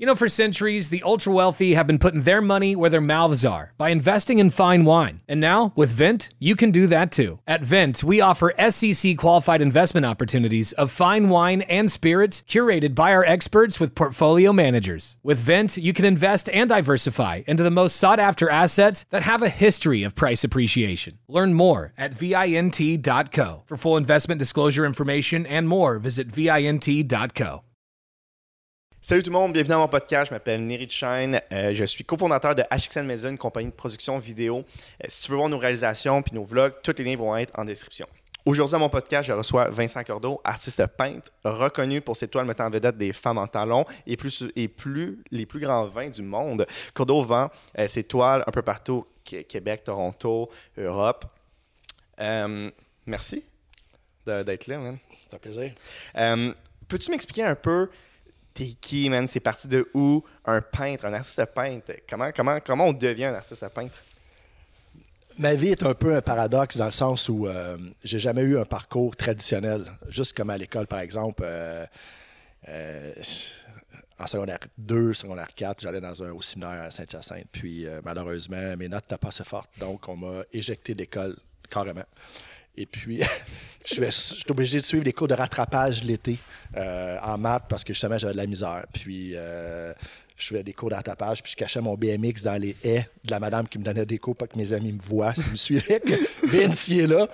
You know, for centuries, the ultra wealthy have been putting their money where their mouths are by investing in fine wine. And now, with Vent, you can do that too. At Vent, we offer SEC qualified investment opportunities of fine wine and spirits curated by our experts with portfolio managers. With Vent, you can invest and diversify into the most sought after assets that have a history of price appreciation. Learn more at VINT.co. For full investment disclosure information and more, visit VINT.co. Salut tout le monde, bienvenue dans mon podcast. Je m'appelle Neri Shine. Euh, je suis cofondateur de HXN Media, une compagnie de production vidéo. Euh, si tu veux voir nos réalisations puis nos vlogs, tous les liens vont être en description. Aujourd'hui, à mon podcast, je reçois Vincent Cordeau, artiste peintre, reconnu pour ses toiles mettant en vedette des femmes en talons et, plus, et plus, les plus grands vins du monde. Cordeau vend euh, ses toiles un peu partout, Qu- Québec, Toronto, Europe. Merci d'être là, man. C'est un plaisir. Peux-tu m'expliquer un peu t'es qui, man? C'est parti de où? Un peintre, un artiste peintre. Comment, comment, comment on devient un artiste peintre? Ma vie est un peu un paradoxe dans le sens où euh, j'ai jamais eu un parcours traditionnel. Juste comme à l'école, par exemple, euh, euh, en secondaire 2, secondaire 4, j'allais dans un, au séminaire à Saint-Hyacinthe. Puis euh, malheureusement, mes notes n'étaient pas assez fortes. Donc, on m'a éjecté d'école carrément. Et puis, je suis obligé de suivre des cours de rattrapage l'été euh, en maths parce que justement, j'avais de la misère. Puis, euh, je faisais des cours de rattrapage, puis je cachais mon BMX dans les haies de la madame qui me donnait des cours pour que mes amis me voient s'ils me suivaient, que Vince est là.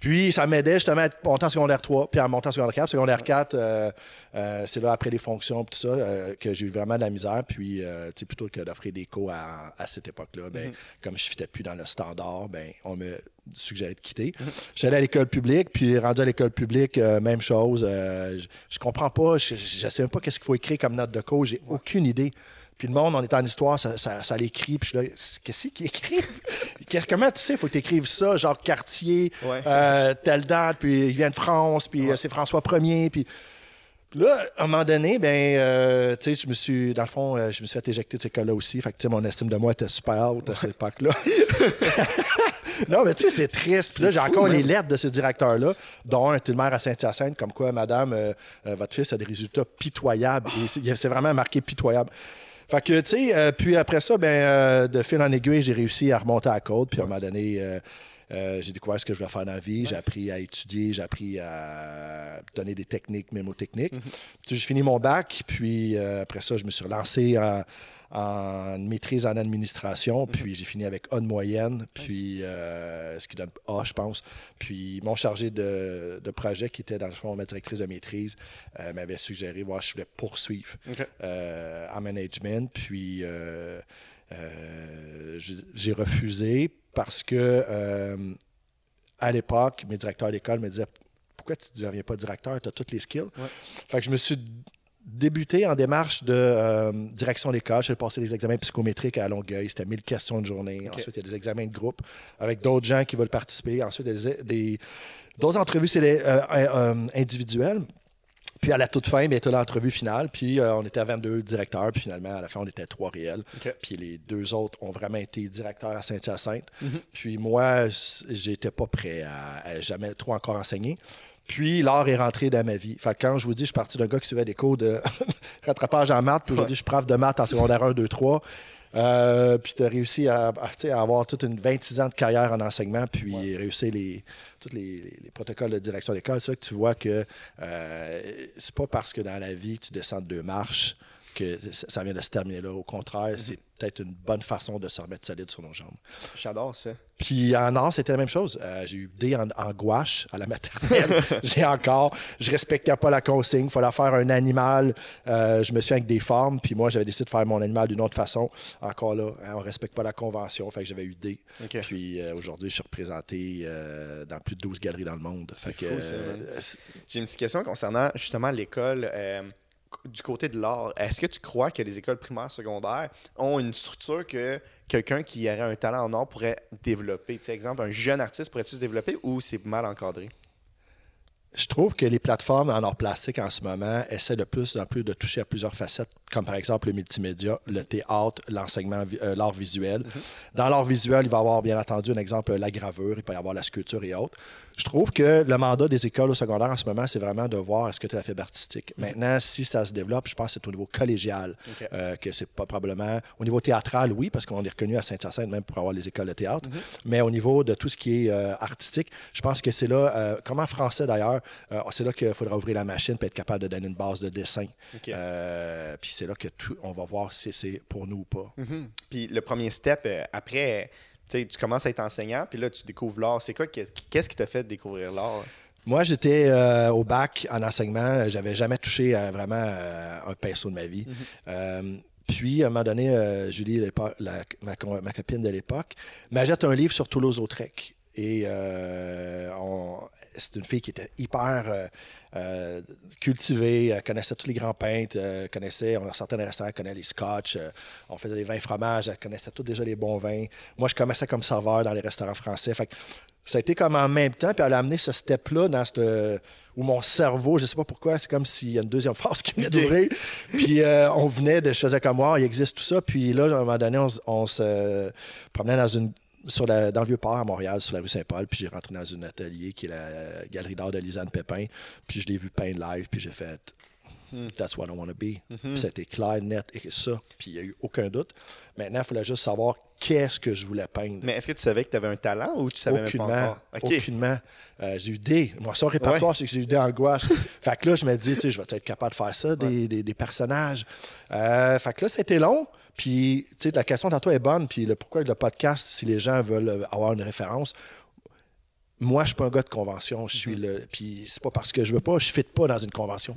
Puis, ça m'aidait justement à monter en secondaire 3, puis à monter en secondaire 4. Secondaire 4, euh, euh, c'est là, après les fonctions, tout ça, euh, que j'ai eu vraiment de la misère. Puis, tu sais, plutôt que d'offrir des cours à, à cette époque-là, ben, comme je ne fitais plus dans le standard, ben, on me suggérait de quitter. J'allais à l'école publique, puis rendu à l'école publique, même chose. je, je comprends pas, je ne sais même pas qu'est-ce qu'il faut écrire comme note de cours, j'ai aucune idée. Puis le monde, on est en histoire, ça, ça, ça l'écrit. Puis je suis là, qu'est-ce qu'ils écrivent? Comment tu sais, il faut que tu écrives ça, genre quartier, Ouais. euh, telle date, puis il vient de France, puis euh, c'est François Ier, puis... Puis là, à un moment donné, ben, euh, tu sais, je me suis, dans le fond, euh, je me suis fait éjecter de cette école-là aussi. Fait que, tu sais, mon estime de moi était super haute à cette époque-là. non, mais tu sais, c'est triste. Puis là, j'ai encore les lettres de ce directeur-là, dont un maire à Saint-Hyacinthe, comme quoi, madame, votre fils a des résultats pitoyables. Et c'est- c'est vraiment marqué pitoyable. Fait que, tu sais, euh, puis après ça, ben, euh, de fil en aiguille, j'ai réussi à remonter à la côte. Puis à un moment donné, euh, j'ai découvert ce que je voulais faire dans la vie. J'ai appris à étudier, j'ai appris à donner des techniques, mémotechniques. Puis j'ai fini mon bac. Puis après ça, je me suis relancé en, en maîtrise en administration. Puis j'ai fini avec A de moyenne. Puis euh, ce qui donne A, je pense. Puis mon chargé de, de projet, qui était dans le fond ma directrice de maîtrise, euh, m'avait suggéré voir si je voulais poursuivre euh, en management. Puis euh, j'ai refusé parce que à l'époque, mes directeurs d'école me disaient Pourquoi tu ne deviens pas directeur? Tu as toutes les skills. Fait que je me suis débuté en démarche de euh, direction d'école. J'ai passé des examens psychométriques à Longueuil. C'était 1000 questions de journée. Ensuite, il y a des examens de groupe avec d'autres gens qui veulent participer. Ensuite, il y a des, des- d'autres entrevues c'est les, euh, euh, individuelles. Puis à la toute fin, tu as l'entrevue finale. Puis euh, on était à 22 directeurs. Puis finalement, à la fin, on était trois réels. Puis les deux autres ont vraiment été directeurs à Saint-Hyacinthe. Puis moi, j'étais pas prêt à, à jamais trop encore enseigner. Puis l'art est rentré dans ma vie. Fait que quand je vous dis, je suis parti d'un gars qui suivait des cours de rattrapage en maths. Puis aujourd'hui, je suis prof de maths en secondaire 1, 2, 3. Euh, puis tu as réussi à, avoir toute une 26 ans de carrière en enseignement, puis réussir les, tous les, les- les protocoles de direction d'école. C'est là que tu vois que euh, c'est pas parce que dans la vie tu descends de deux marches que ça vient de se terminer là. Au contraire, c'est peut-être une bonne façon de se remettre solide sur nos jambes. J'adore ça. Puis en art, c'était la même chose. Euh, j'ai eu des en, en gouache à la maternelle. j'ai encore. Je respectais pas la consigne. Il fallait faire un animal. Euh, je me suis avec des formes. Puis moi, j'avais décidé de faire mon animal d'une autre façon. Encore là, hein, on respecte pas la convention. Fait que j'avais eu des. Puis euh, aujourd'hui, je suis représenté dans plus de 12 galeries dans le monde. J'ai une petite question concernant justement l'école. Du côté de l'art, est-ce que tu crois que les écoles primaires, secondaires ont une structure que quelqu'un qui aurait un talent en art pourrait développer? Tu sais, exemple, un jeune artiste pourrait-tu se développer ou c'est mal encadré? Je trouve que les plateformes en art plastique en ce moment essaient de plus en plus de toucher à plusieurs facettes, comme par exemple le multimédia, le théâtre, l'enseignement, euh, l'art visuel. Mhm. Dans l'art visuel, il va y avoir bien entendu un exemple, la gravure, il peut y avoir la sculpture et autres. Je trouve que le mandat des écoles au secondaire en ce moment, c'est vraiment de voir est-ce que tu as la fibre artistique. Mhm. Maintenant, si ça se développe, je pense que c'est au niveau collégial, euh, que c'est pas probablement. Au niveau théâtral, oui, parce qu'on est reconnu à Saint-Hyacinthe même pour avoir les écoles de théâtre. Mhm. Mais au niveau de tout ce qui est euh, artistique, je pense que c'est là, euh, comme en français d'ailleurs, euh, c'est là qu'il faudra ouvrir la machine pour être capable de donner une base de dessin. Puis c'est là que tout, on va voir si c'est pour nous ou pas. Mhm. Puis le premier step, après, tu commences à être enseignant, puis là, tu découvres l'art. C'est quoi, qu'est- qu'est-ce qui t'a fait découvrir l'art? Moi, j'étais euh, au bac en enseignement. J'avais jamais touché à vraiment euh, un pinceau de ma vie. Euh, puis, à un moment donné, euh, Julie, la- ma, co- ma copine de l'époque, m'achète un livre sur Toulouse-Lautrec. Et euh, on- c'est une fille qui était hyper euh, euh, cultivée, elle connaissait tous les grands peintres, euh, connaissait, on sortait des restaurants, elle connaissait les scotch, on faisait des vins fromages, elle connaissait tous déjà les bons vins. Moi, je commençais comme serveur dans les restaurants français. Fait que ça a été comme en même temps, puis elle a amené ce step-là dans cette, où mon cerveau, je sais pas pourquoi, c'est comme s'il y a une deuxième phase qui venait d'ouvrir. Puis on venait de, je faisais comme moi, il existe tout ça. Puis là, à un moment donné, on, on se promenait dans une sur la- dans le Vieux-Port à Montréal, sur la rue Saint-Paul, puis j'ai rentré dans un atelier qui est la galerie d'art de Lisanne Pépin, puis je l'ai vu peindre live, puis j'ai fait That's what I want to be. Puis C'était clair, net, et ça, puis il n'y a eu aucun doute. Maintenant, il fallait juste savoir qu'est-ce que je voulais peindre. Mais est-ce que tu savais que tu avais un talent ou tu savais même Aucunement. pas encore? Aucunement. Euh, j'ai eu des. Moi, ça, répertoire, c'est que j'ai eu des gouache. fait que là, je me dis, tu sais, je vais être capable de faire ça, des, des- des personnages. Euh, fait que là, été long. Puis, tu sais, la question tantôt est bonne. Puis, le pourquoi le podcast, si les gens veulent euh, avoir une référence, moi, je suis pas un gars de convention. Je suis le. Puis, c'est pas parce que je veux pas, je ne pas dans une convention.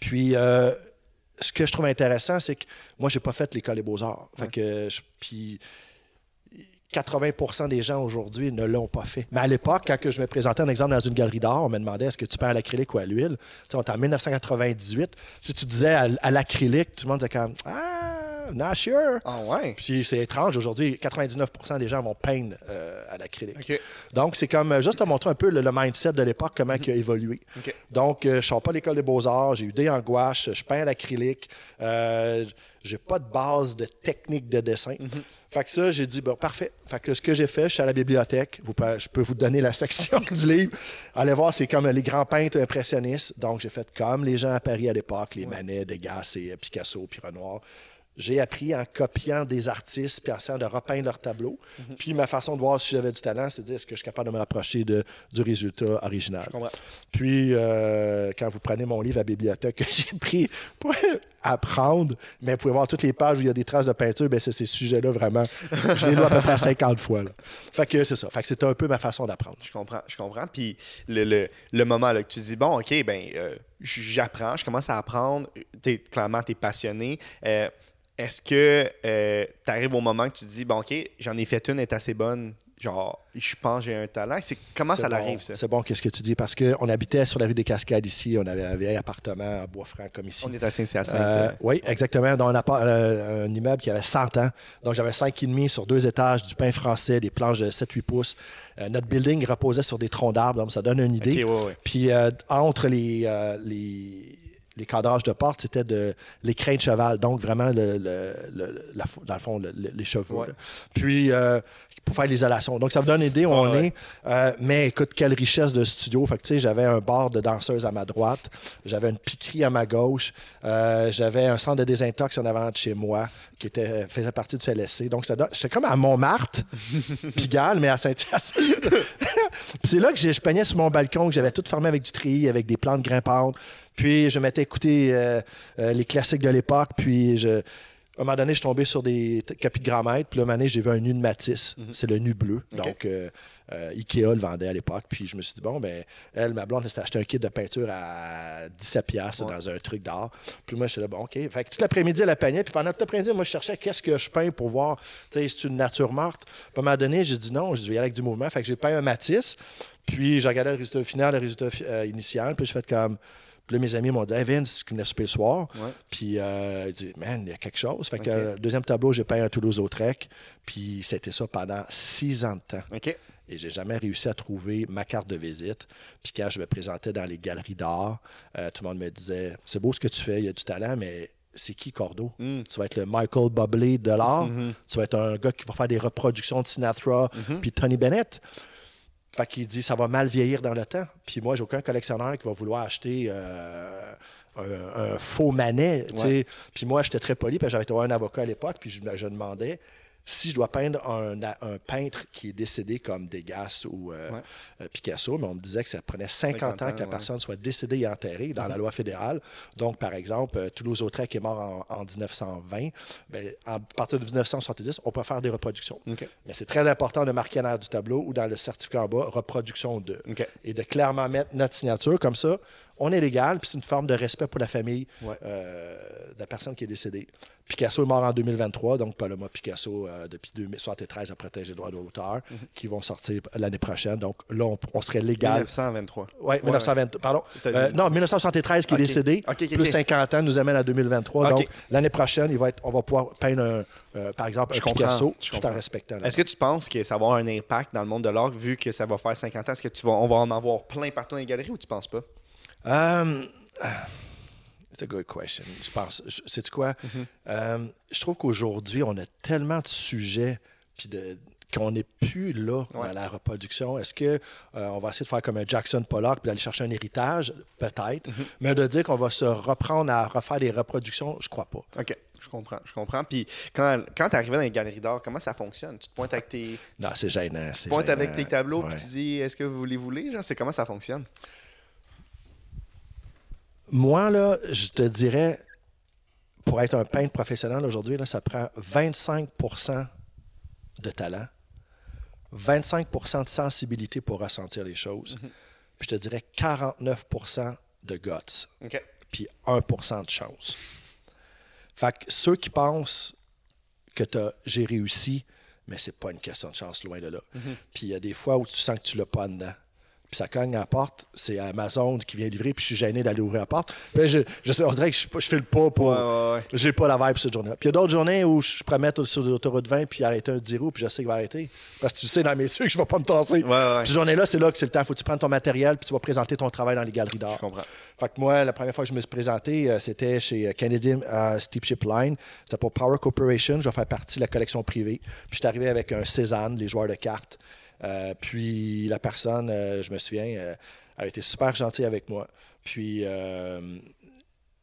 Puis, euh, ce que je trouve intéressant, c'est que moi, j'ai pas fait l'école des beaux-arts. Fait que, je- puis, 80% des gens aujourd'hui ne l'ont pas fait. Mais à l'époque, quand que je me présentais un exemple dans une galerie d'art, on me demandait est-ce que tu peins à l'acrylique ou à l'huile? Tu sais, on était en 1998. Si tu disais à, à l'acrylique, tout le monde disait comme Ah, not sure. Ah ouais? Puis c'est étrange, aujourd'hui, 99% des gens vont peindre euh, à l'acrylique. Donc, c'est comme euh, juste te montrer un peu le, le mindset de l'époque, comment il a évolué. Donc, euh, je ne sors pas l'école des beaux-arts, j'ai eu des en gouache, je peins à l'acrylique, euh, j'ai pas de base de technique de dessin. Fait que ça, j'ai dit, bon, parfait. Fait que ce que j'ai fait, je suis à la bibliothèque, vous je peux vous donner la section du livre. Allez voir, c'est comme les grands peintres impressionnistes. Donc, j'ai fait comme les gens à Paris à l'époque, les Manet, Degas et Picasso, puis Renoir. J'ai appris en copiant des artistes puis en essayant de repeindre leurs tableaux. Puis ma façon de voir si j'avais du talent, c'est de dire est-ce que je suis capable de me rapprocher de, du résultat original? comprends. Puis euh, quand vous prenez mon livre à la bibliothèque que j'ai pris pour apprendre, mais vous pouvez voir toutes les pages où il y a des traces de peinture, ben c'est ces sujets-là vraiment. Je les lu à peu près 50 fois. Là. Fait que c'est ça. Fait que c'est un peu ma façon d'apprendre. Je comprends, je comprends. Puis le, le, le moment là, que tu dis, bon, OK, ben, euh, j'apprends, je commence à apprendre. T'es, clairement, tu es passionné. Euh, est-ce que tu arrives au moment que tu dis, bon, OK, j'en ai fait une, elle est assez bonne. Genre, je pense que j'ai un talent. C'est, comment ça bon. arrive, ça? C'est bon, qu'est-ce que tu dis? Parce qu'on habitait sur la rue des Cascades ici. On avait un vieil appartement à Bois-Franc comme ici. On est à Saint-Hyacinthe. Euh, euh, oui, exactement. Dans un, euh, immeuble qui avait 100 ans. Donc, j'avais 5,5 sur deux étages, du pain français, des planches de 7-8 pouces. Euh, notre building reposait sur des troncs d'arbres, donc ça donne une idée. OK, ouais, ouais. Puis, euh, entre les, euh, les, les cadrages de porte, c'était de l'écrin de cheval. Donc, vraiment, le, le- le- la- dans le fond, le- le- les chevaux. Ouais. Puis, euh, pour faire l'isolation. Donc, ça vous donne une idée où on ouais. est. Euh, mais écoute, quelle richesse de studio. Fait que, tu sais, j'avais un bar de danseuse à ma droite, j'avais une piquerie à ma gauche, euh, j'avais un centre de désintox en avant de chez moi qui était, faisait partie du CLSC. Donc, ça donne- j'étais comme à Montmartre, Pigalle, mais à Saint-Hyacinthe. Puis c'est là que je peignais sur mon balcon, que j'avais tout fermé avec du treillis, avec des plantes grimpantes. Puis je m'étais écouté euh, euh, les classiques de l'époque. Puis je, à un moment donné, je suis tombé sur des copies de grand. Puis là, un moment donné, j'ai vu un nu de Matisse. C'est le nu bleu. Donc, euh, euh, Ikea le vendait à l'époque. Puis je me suis dit, bon, ben, elle, ma blonde, elle s'était acheté un kit de peinture à 17$ piastres Ouais. dans un truc d'art. Puis moi, je suis là, bon, OK. Fait que tout l'après-midi, elle a peigné. Puis pendant tout l'après-midi, moi, je cherchais qu'est-ce que je peins pour voir, tu sais, c'est une nature morte. Puis à un moment donné, j'ai dit non, je vais y aller avec du mouvement. Fait que j'ai peint un Matisse. Puis j'ai regardé le résultat final, le résultat euh, initial. Puis j'ai fait comme. Puis là, mes amis m'ont dit, hey Vince, tu venais souper le soir? Ouais. Puis, euh, il dit, man, il y a quelque chose. Fait que, euh, deuxième tableau, j'ai peint un Toulouse-Lautrec. Puis, c'était ça pendant six ans de temps. OK. Et j'ai jamais réussi à trouver ma carte de visite. Puis quand je me présentais dans les galeries d'art, euh, tout le monde me disait C'est beau ce que tu fais, il y a du talent, mais c'est qui Cordo? Mm. Tu vas être le Michael Bublé de l'art. Mm-hmm. Tu vas être un gars qui va faire des reproductions de Sinatra puis Tony Bennett. Fait qu'il dit ça va mal vieillir dans le temps. Puis moi, j'ai aucun collectionneur qui va vouloir acheter euh, un, un faux manet. Ouais. Puis moi, j'étais très poli, parce que j'avais un avocat à l'époque, puis je demandais si je dois peindre un, un peintre qui est décédé comme Degas ou euh, Ouais. euh, Picasso, mais on me disait que ça prenait 50, 50 ans que la ouais. personne soit décédée et enterrée dans la loi fédérale. Donc, par exemple, euh, Toulouse-Lautrec est mort en, en 1920. Ben, à partir de 1970, on peut faire des reproductions. Mais c'est très important de marquer en arrière du tableau ou dans le certificat en bas, reproduction de. Et de clairement mettre notre signature. Comme ça, on est légal, puis c'est une forme de respect pour la famille Ouais. euh, de la personne qui est décédée. Picasso est mort en 2023, donc Paloma Picasso, euh, depuis 2073, a protégé les droits d'auteur, Mhm. qui vont sortir l'année prochaine. Donc là, on, on serait légal. 1923. Oui, 1920, pardon. T'as Euh, non, 1973 qui est décédé, plus ok. 50 ans nous amène à 2023. Ok. Donc l'année prochaine, il va être, on va pouvoir peindre, un, par exemple, Je un Picasso, je tout en respectant. Est-ce que tu penses que ça va avoir un impact dans le monde de l'art vu que ça va faire 50 ans? Est-ce que tu vas, on va en avoir plein partout dans les galeries ou tu penses pas? Um, it's a good question. Je pense. Sais-tu quoi? Um, je trouve qu'aujourd'hui, on a tellement de sujets puis de qu'on n'est plus là Ouais. dans la reproduction. Est-ce que euh, on va essayer de faire comme un Jackson Pollock puis d'aller chercher un héritage? Peut-être. Mais de dire qu'on va se reprendre à refaire des reproductions, je crois pas. OK, je comprends, je comprends. Puis quand, quand tu arrivé dans les galeries d'art, comment ça fonctionne? Tu te pointes avec tes, Non, c'est gênant. tu te pointes gênant. avec tes tableaux Ouais. puis tu dis est-ce que vous les voulez? Genre, c'est comment ça fonctionne? Moi, là, je te dirais, pour être un peintre professionnel aujourd'hui, là, ça prend 25% de talent, 25% de sensibilité pour ressentir les choses, puis je te dirais 49% de guts, puis 1% de chance. Fait que ceux qui pensent que t'as- j'ai réussi, mais c'est pas une question de chance, loin de là. Puis il y a des fois où tu sens que tu l'as pas dedans. Puis ça cogne à la porte, c'est Amazon qui vient livrer, puis je suis gêné d'aller ouvrir la porte. Puis là, je, je on dirait que je, je fais le pas pour. Ouais, ouais, ouais. J'ai pas la vibe cette journée-là. Puis il y a d'autres journées où je pourrais mettre sur l'autoroute 20 puis arrêter un 10 roues, puis je sais qu'il va arrêter. Parce que tu sais dans mes yeux que je vais pas me tasser. Cette journée-là, c'est là que c'est le temps. Faut que tu prennes ton matériel, puis tu vas présenter ton travail dans les galeries d'art. Je comprends. Fait que moi, la première fois que je me suis présenté, euh, c'était chez euh, Canadian euh, Steepship Line. C'était pour Power Corporation. Je vais faire partie de la collection privée. Puis je suis arrivé avec un Cézanne, les joueurs de cartes. Euh, puis la personne, euh, je me souviens, euh, avait été super gentille avec moi. Puis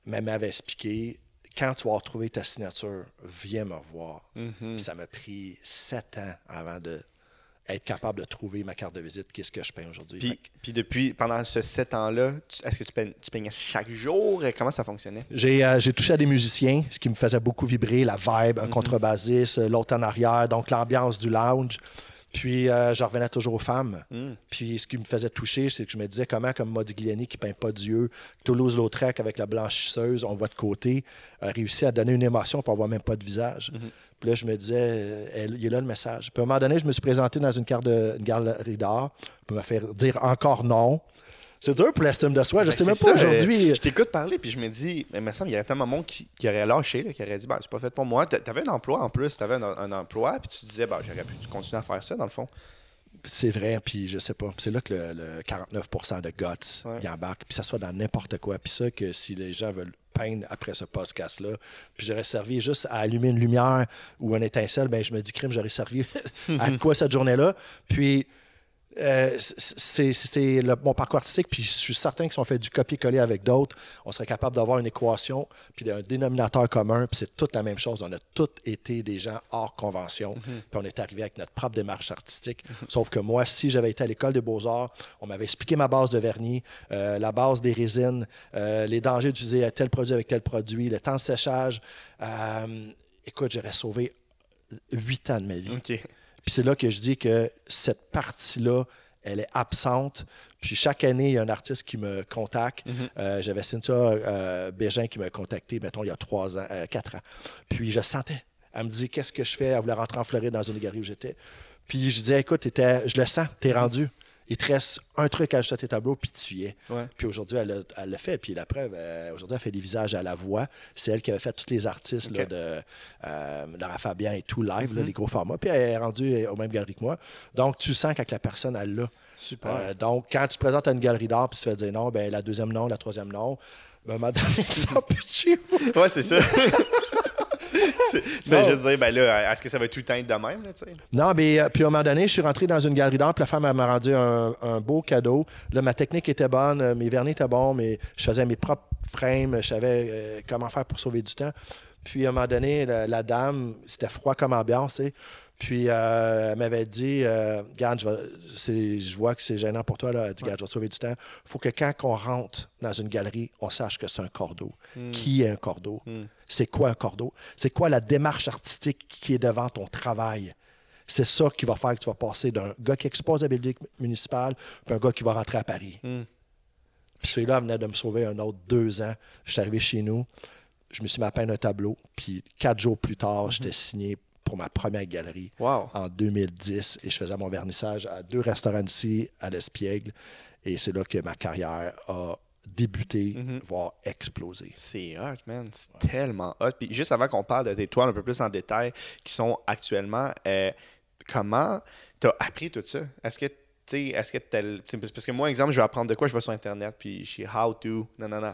mais m'avait expliqué quand tu vas retrouver ta signature, viens me revoir. Puis ça m'a pris sept ans avant de être capable de trouver ma carte de visite, qu'est-ce que je peins aujourd'hui. Puis, que puis depuis, pendant ce 7 ans-là, est-ce que tu, peignes, tu peignais chaque jour? Comment ça fonctionnait? J'ai euh, touché à des musiciens, ce qui me faisait beaucoup vibrer, la vibe, un contrebassiste, euh, l'autre en arrière, donc l'ambiance du lounge. Puis euh, je revenais toujours aux femmes. Puis ce qui me faisait toucher, c'est que je me disais comment, comme Modigliani qui peint pas Dieu, Toulouse-Lautrec avec la blanchisseuse, on voit de côté, a réussi à donner une émotion pour avoir même pas de visage. Puis là, je me disais, euh, il est là le message. Puis à un moment donné, je me suis présenté dans une, carte de, une galerie d'art pour me faire dire encore non. C'est dur pour l'estime de soi. Je Ben, sais même pas aujourd'hui. euh, Je t'écoute parler, puis je me dis, mais il me semble qu'il y aurait tellement de monde qui, qui aurait lâché, là, qui aurait dit, ben, c'est pas fait pour moi. T'a- T'avais un emploi en plus, t'avais un, un emploi, puis tu disais, ben, j'aurais pu continuer à faire ça, dans le fond. C'est vrai, puis je sais pas. C'est là que le, le 49% de guts Ouais. y embarque, puis ça soit dans n'importe quoi. Puis ça, que si les gens veulent peindre après ce podcast-là, puis j'aurais servi juste à allumer une lumière ou un étincelle, ben je me dis, crime, j'aurais servi à quoi cette journée-là? Puis euh, c'est mon parcours artistique, puis je suis certain que si on fait du copier-coller avec d'autres, on serait capable d'avoir une équation, puis un dénominateur commun, puis c'est toute la même chose. On a tous été des gens hors convention, puis on est arrivé avec notre propre démarche artistique. Sauf que moi, si j'avais été à l'école des beaux-arts, on m'avait expliqué ma base de vernis, euh, la base des résines, euh, les dangers d'utiliser tel produit avec tel produit, le temps de séchage. Écoute, j'aurais sauvé huit ans de ma vie. OK. Puis c'est là que je dis que cette partie-là, elle est absente. Puis chaque année, il y a un artiste qui me contacte. Euh, J'avais Cynthia euh, Bégin qui m'a contacté, mettons, il y a trois ans, euh, quatre ans. Puis je sentais. Elle me dit Qu'est-ce que je fais? Elle voulait rentrer en Floride dans une galerie où j'étais. Puis je disais Écoute, je le sens, t'es rendu. Il te reste un truc à ajouter à tes tableaux, puis tu y es. Ouais. Puis aujourd'hui, elle, elle le fait. Puis la preuve, euh, aujourd'hui, elle fait des visages à la voix. C'est elle qui avait fait tous les artistes là, Ok. de euh, Lara Fabian et tout live, là, les gros formats. Puis elle est rendue au même galerie que moi. Donc, tu sens quand la personne, elle l'a. Super. Euh, donc, quand tu te présentes à une galerie d'art, puis tu te fais dire non, ben la deuxième non, la troisième non, ben, de chez vous. Ouais, c'est ça. tu tu fais juste dire, ben là, est-ce que ça va tout le temps être de même, là? Non, mais euh, puis à un moment donné, je suis rentré dans une galerie d'art, puis la femme m'a rendu un, un beau cadeau. Là, ma technique était bonne, euh, mes vernis étaient bons, mais je faisais mes propres frames, je savais euh, comment faire pour sauver du temps. Puis à un moment donné, la, la dame, c'était froid comme ambiance, tu sais. Puis euh, elle m'avait dit, euh, Regarde, je, vois que c'est gênant pour toi, là. Elle dit, Regarde, je vais te sauver du temps. Il faut que quand on rentre dans une galerie, on sache que c'est un cordeau. Qui est un cordeau? C'est quoi un cordeau? C'est quoi la démarche artistique qui est devant ton travail? C'est ça qui va faire que tu vas passer d'un gars qui expose à la bibliothèque municipale puis un gars qui va rentrer à Paris. Puis celui-là venait de me sauver un autre deux ans. Je suis arrivé chez nous, je me suis mis à peindre un tableau, puis quatre jours plus tard, j'étais signé pour ma première galerie Wow. en 2010 et je faisais mon vernissage à deux restaurants ici, à l'Espiègle. Et c'est là que ma carrière a débuté, voire explosé. C'est hot, man. C'est tellement hot. Puis juste avant qu'on parle de tes toiles un peu plus en détail, qui sont actuellement, euh, comment tu as appris tout ça? Est-ce que tu sais, est-ce que parce que moi, exemple, je vais apprendre de quoi, je vais sur Internet, puis je suis how to, non, non, non.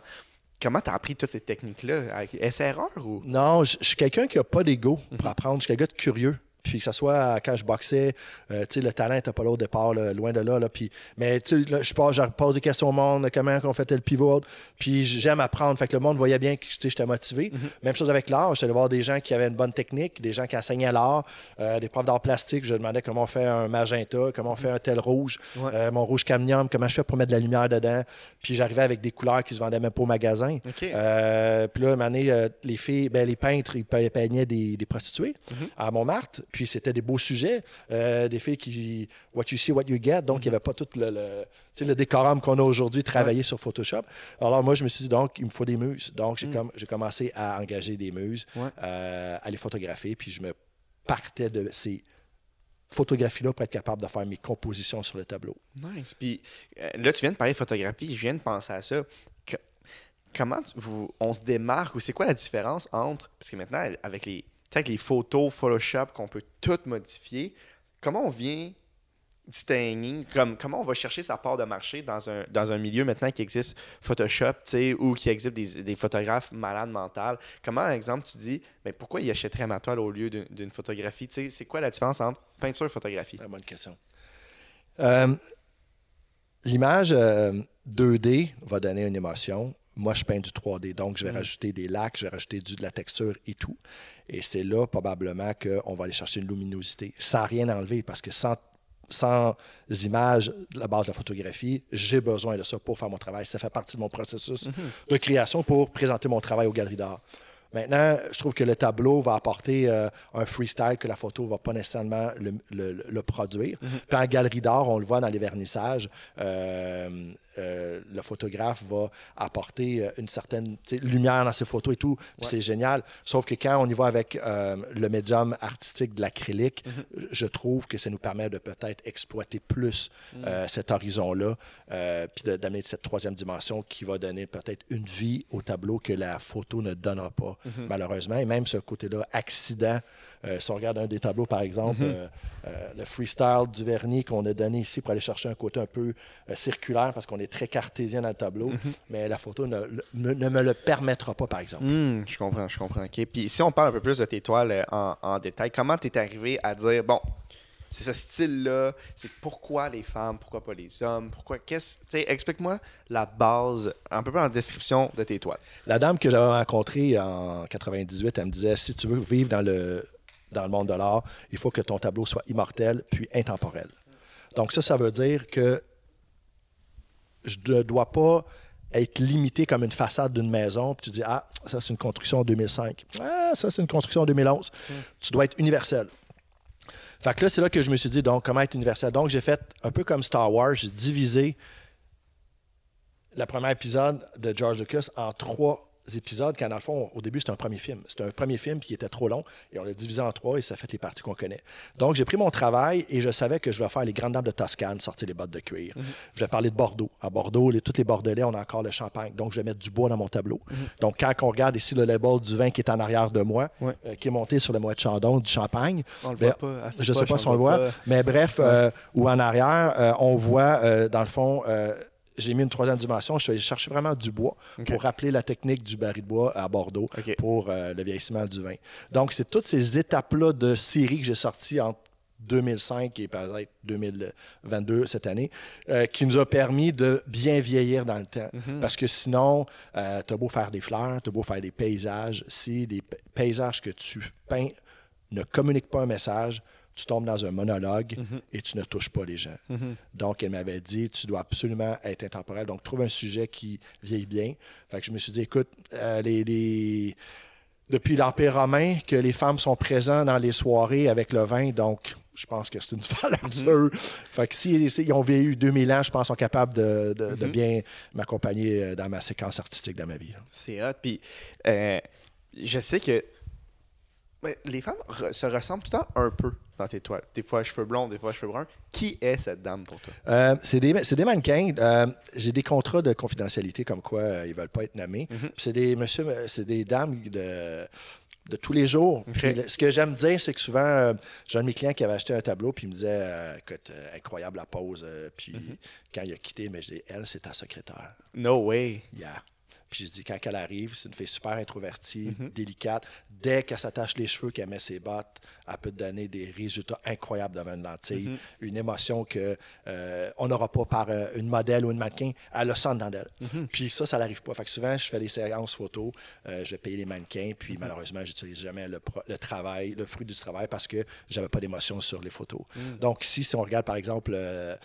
Comment tu as appris toutes ces techniques-là? Avec erreur ou? Non, je je suis quelqu'un qui n'a pas d'ego pour apprendre. Je suis quelqu'un de curieux. Puis que ce soit quand je boxais, euh, le talent n'était pas là au départ, là, loin de là. là. Puis, mais tu sais, là, je pose, je pose des questions au monde, comment on fait le pivot. Puis j'aime apprendre. Fait que le monde voyait bien que j'étais motivé. Même chose avec l'art. J'étais allé voir des gens qui avaient une bonne technique, des gens qui enseignaient l'art, euh, des profs d'art plastique. Je demandais comment on fait un magenta, comment on fait un tel rouge, euh, mon rouge cadmium, comment je fais pour mettre de la lumière dedans. Puis j'arrivais avec des couleurs qui se vendaient même pas au magasin. Euh, puis là, à un moment donné, euh, les filles, ben, les peintres, ils pe- peignaient des, des prostituées à Montmartre. Puis c'était des beaux sujets. Euh, des filles qui, what you see, what you get. Donc, il n'y avait pas tout le, décorum qu'on a aujourd'hui travaillé sur Photoshop. Alors, moi, je me suis dit, donc, il me faut des muses. Donc, j'ai j'ai commencé à engager des muses, Ouais. euh, à les photographier. Puis je me partais de ces photographies-là pour être capable de faire mes compositions sur le tableau. Nice. Puis euh, là, tu viens de parler de photographie, je viens de penser à ça. Que- comment tu- vous, on se démarque ou c'est quoi la différence entre. Parce que maintenant, avec les, sais, avec les photos Photoshop qu'on peut toutes modifier, comment on vient distinguer, comme, comment on va chercher sa part de marché dans un, dans un milieu maintenant qui existe Photoshop, ou qui existe des, des photographes malades mentales? Comment, par exemple, tu dis, mais pourquoi il achèterait ma toile au lieu d'une photographie? C'est quoi la différence entre peinture et photographie? Très bonne question. Euh, L'image euh, 2D va donner une émotion. Moi, je peins du 3D, donc je vais rajouter des lacs, je vais rajouter du, de la texture et tout. Et c'est là, probablement, qu'on va aller chercher une luminosité, sans rien enlever, parce que sans, sans images de la base de la photographie, j'ai besoin de ça pour faire mon travail. Ça fait partie de mon processus de création pour présenter mon travail aux galeries d'art. Maintenant, je trouve que le tableau va apporter euh, un freestyle que la photo ne va pas nécessairement le, le- le produire. Puis en galerie d'art, on le voit dans les vernissages, euh, euh, le photographe va apporter euh, une certaine lumière dans ses photos et tout. C'est génial. Sauf que quand on y va avec euh, le médium artistique de l'acrylique, je trouve que ça nous permet de peut-être exploiter plus euh, cet horizon-là, puis d'amener cette troisième dimension qui va donner peut-être une vie au tableau que la photo ne donnera pas, malheureusement. Et même ce côté-là, accident, euh, si on regarde un des tableaux, par exemple, euh, euh, le freestyle du vernis qu'on a donné ici pour aller chercher un côté un peu circulaire parce qu'on est très cartésien dans le tableau, mais la photo ne, ne- ne me le permettra pas, par exemple. Hmm, je comprends, je comprends. Puis si on parle un peu plus de tes toiles en, en détail, comment tu es arrivé à dire, bon, c'est ce style-là, c'est pourquoi les femmes, pourquoi pas les hommes, pourquoi, qu'est-ce, tu explique-moi la base, un peu plus en description de tes toiles. La dame que j'avais rencontrée en 98, elle me disait si tu veux vivre dans le, dans le monde de l'art, il faut que ton tableau soit immortel puis intemporel. Donc, ça, ça veut dire que je ne dois pas être limité comme une façade d'une maison, puis tu dis Ah, ça, c'est une construction en 2005. Ah, ça, c'est une construction en 2011. Tu dois être universel. Fait que là, c'est là que je me suis dit, donc, comment être universel? Donc, j'ai fait un peu comme Star Wars, j'ai divisé le premier épisode de George Lucas en trois épisodes quand, dans le fond, au début, c'était un premier film. C'était un premier film qui était trop long et on l'a divisé en trois et ça fait les parties qu'on connaît. Donc, j'ai pris mon travail et je savais que je vais faire les grandes dames de Toscane, sortir les bottes de cuir. Je vais parler de Bordeaux. À Bordeaux, les, tous les Bordelais, on a encore le champagne. Donc, je vais mettre du bois dans mon tableau. Donc, quand on regarde ici le label du vin qui est en arrière de moi, Ouais. euh, qui est monté sur le mois de Chandon, du champagne, On le ben, pas. Je sais poche, pas si on le voit, pas. mais bref, euh, ou en arrière, euh, on voit, dans le fond, j'ai mis une troisième dimension. Je suis allé chercher vraiment du bois pour rappeler la technique du baril de bois à Bordeaux pour euh, le vieillissement du vin. Donc, c'est toutes ces étapes-là de série que j'ai sorties entre 2005 et peut-être 2022 cette année, euh, qui nous a permis de bien vieillir dans le temps. Parce que sinon, euh, tu as beau faire des fleurs, tu as beau faire des paysages, si pa- paysages que tu peins ne communiquent pas un message, tu tombes dans un monologue et tu ne touches pas les gens. Donc, elle m'avait dit, tu dois absolument être intemporel. Donc, trouve un sujet qui vieillit bien. Fait que je me suis dit, écoute, euh, les- les depuis l'Empire romain que les femmes sont présentes dans les soirées avec le vin, donc je pense que c'est une valeur sûre. Fait que si, si ils ont vécu 2000 ans, je pense qu'ils sont capables de, de- de bien m'accompagner euh, dans ma séquence artistique dans ma vie. C'est hot. Puis, euh, je sais que les femmes se ressemblent tout le temps un peu dans tes toiles. Des fois, cheveux blonds, des fois, cheveux bruns. Qui est cette dame pour toi? Euh, c'est des, des mannequins. Euh, j'ai des contrats de confidentialité comme quoi euh, ils veulent pas être nommés. Puis C'est des monsieur, c'est des dames de, de tous les jours. Puis ce que j'aime dire, c'est que souvent, j'ai un de mes clients qui avait acheté un tableau, puis il me disait Écoute, incroyable la pose. puis quand il a quitté, mais je dis Elle, c'est ta secrétaire. No way. Yeah. Puis je dis, quand elle arrive, c'est une fille super introvertie, délicate. Dès qu'elle s'attache les cheveux, qu'elle met ses bottes, elle peut te donner des résultats incroyables devant une lentille. Une émotion que euh, on n'aura pas par euh, une modèle ou une mannequin. Elle le sent dans d'elle. Puis ça, ça n'arrive pas. Fait que souvent, je fais des séances photo, euh, je vais payer les mannequins, puis malheureusement, j'utilise jamais le, pro- le travail, le fruit du travail parce que j'avais pas d'émotion sur les photos. Donc ici, si on regarde par exemple euh,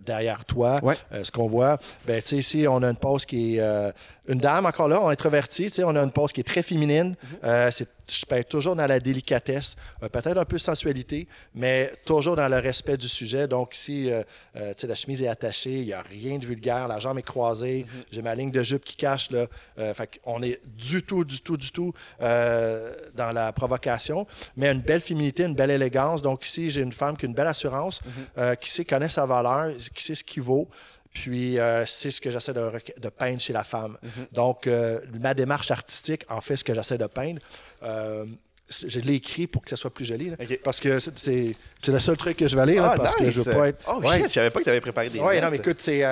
derrière toi, Ouais. ce qu'on voit, ben, tu sais, ici, on a une pose qui est une dame, encore là, on est introverti, tu sais, on a une pose qui est très féminine. Euh, c'est, je peins toujours dans la délicatesse, euh, peut-être un peu sensualité, mais toujours dans le respect du sujet. Donc, si euh, euh, la chemise est attachée, il n'y a rien de vulgaire, la jambe est croisée, j'ai ma ligne de jupe qui cache, là. Euh, fait qu'on est du tout, du tout, du tout euh, dans la provocation, mais une belle féminité, une belle élégance. Donc, ici, j'ai une femme qui a une belle assurance, euh, qui sait connaître sa valeur, qui sait ce qu'il vaut. Puis euh, c'est ce que j'essaie de, peindre chez la femme. Donc, euh, ma démarche artistique en fait ce que j'essaie de peindre. Euh, je l'ai écrit pour que ça soit plus joli. là. Parce que c'est- le seul truc que je vais lire, là, parce que je veux pas être. Oh Ouais. shit, je savais pas que tu avais préparé des Oui, non, mais écoute, c'est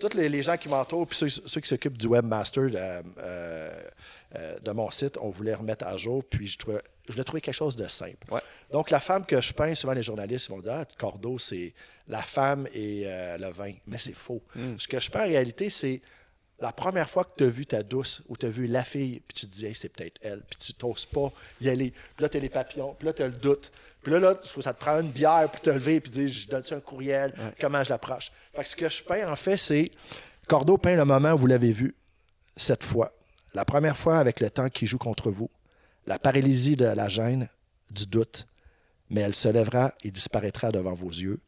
tous les, les gens qui m'entourent, puis ceux, ceux qui s'occupent du webmaster de mon site, on voulait remettre à jour, puis je, trouvais, je voulais trouver quelque chose de simple. Ouais. Donc, la femme que je peins, souvent les journalistes vont dire Ah, Cordeau, c'est la femme et euh, le vin. Mais c'est faux. Ce que je peins en réalité, c'est la première fois que tu as vu ta douce ou tu as vu la fille, puis tu te dis, Hey, c'est peut-être elle, puis tu t'oses pas y aller. Puis là, tu as les papillons, puis là, tu as le doute. Puis là, là, faut, ça te prend une bière pour te lever, puis dire, je donne-tu un courriel, comment je l'approche. Fait que ce que je peins, en fait, c'est Cordeau peint le moment où vous l'avez vu, cette fois. La première fois avec le temps qui joue contre vous, la paralysie de la gêne, du doute, mais elle se lèvera et disparaîtra devant vos yeux,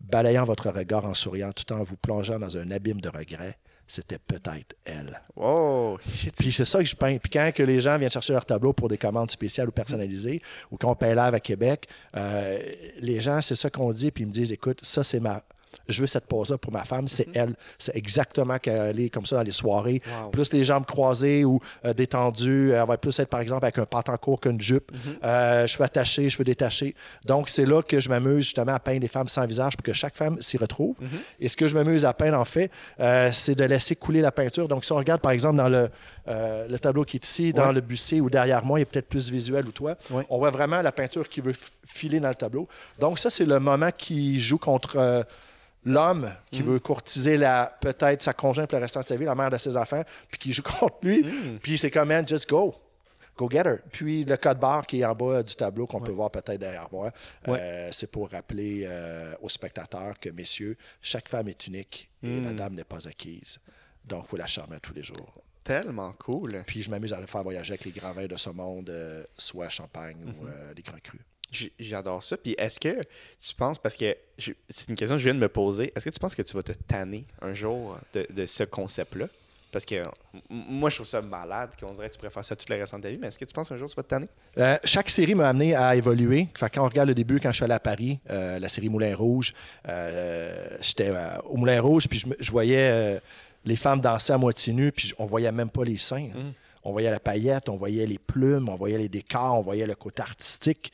balayant votre regard en souriant tout en vous plongeant dans un abîme de regrets. C'était peut-être elle. Oh, shit. Puis c'est ça que je peins. Puis quand que les gens viennent chercher leur tableau pour des commandes spéciales ou personnalisées, ou qu'on peint live à Québec, euh, les gens, c'est ça qu'on dit, puis ils me disent, écoute, ça c'est ma... Je veux cette pose-là pour ma femme, c'est elle. C'est exactement qu'elle est comme ça dans les soirées. Wow. Plus les jambes croisées ou euh, détendues. Elle va plus être, par exemple, avec un pantalon court qu'une jupe. Euh, cheveux attachés, cheveux détachés. Donc, c'est là que je m'amuse justement à peindre des femmes sans visage pour que chaque femme s'y retrouve. Et ce que je m'amuse à peindre, en fait, euh, c'est de laisser couler la peinture. Donc, si on regarde, par exemple, dans le, le tableau qui est ici, dans Ouais. le bustier ou derrière moi, il est peut-être plus visuel ou toi, Ouais. on voit vraiment la peinture qui veut filer dans le tableau. Donc, ça, c'est le moment qui joue contre l'homme qui veut courtiser la peut-être sa conjointe pour le restant de sa vie, la mère de ses enfants, puis qui joue contre lui. Puis c'est comme, man, just go. Go get her. Puis le code barre qui est en bas du tableau, qu'on peut voir peut-être derrière moi, euh, c'est pour rappeler euh, aux spectateurs que, messieurs, chaque femme est unique et la dame n'est pas acquise. Donc, il faut la charmer tous les jours. Tellement cool. Puis je m'amuse à le faire voyager avec les grands vins de ce monde, euh, soit champagne ou euh, les grands crus. J'adore ça. Puis est-ce que tu penses, parce que c'est une question que je viens de me poser, est-ce que tu penses que tu vas te tanner un jour de, de ce concept-là? Parce que moi, je trouve ça malade qu'on dirait que tu pourrais faire ça toute la reste de ta vie. Mais est-ce que tu penses un jour, ça va te tanner? Euh, chaque série m'a amené à évoluer. Fait quand on regarde le début, quand je suis allé à Paris, euh, la série Moulin Rouge, euh, j'étais euh, au Moulin Rouge, puis je, voyais euh, les femmes danser à moitié nues, puis on voyait même pas les seins. On voyait la paillette, on voyait les plumes, on voyait les décors, on voyait le côté artistique.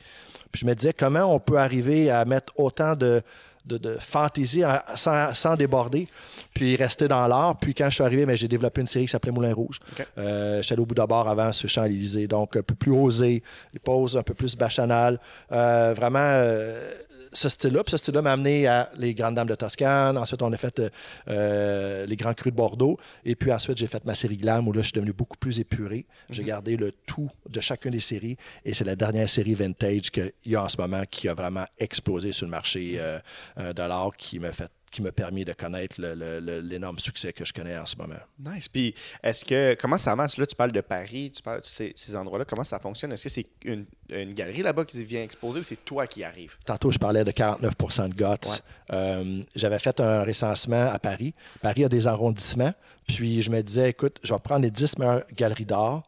Puis je me disais, comment on peut arriver à mettre autant de, de, de fantaisie sans, sans déborder, puis rester dans l'art? Puis quand je suis arrivé, ben, j'ai développé une série qui s'appelait Moulin Rouge. OK. Euh, je suis allé au bout d'abord avant sur Champs-Élysées, donc un peu plus osé, les poses un peu plus bacchanales. Euh, vraiment, euh, ce style-là. Puis ce style-là m'a amené à les Grandes Dames de Toscane. Ensuite, on a fait euh, euh, les Grands Crus de Bordeaux. Et puis ensuite, j'ai fait ma série Glam où là, je suis devenu beaucoup plus épuré. J'ai gardé le tout de chacune des séries. Et c'est la dernière série vintage qu'il y a en ce moment qui a vraiment explosé sur le marché euh, euh, de l'art qui m'a fait qui m'a permis de connaître l'énorme succès que je connais en ce moment. Nice. Puis, est-ce que, comment ça marche? Là, tu parles de Paris, tu parles de tous ces, ces endroits-là. Comment ça fonctionne? Est-ce que c'est une, une galerie là-bas qui vient exposer ou c'est toi qui arrive? Tantôt, je parlais de 49% de GOTS. Ouais. Euh, J'avais fait un recensement à Paris. Paris a des arrondissements. Puis je me disais, écoute, je vais prendre les 10 meilleures galeries d'art.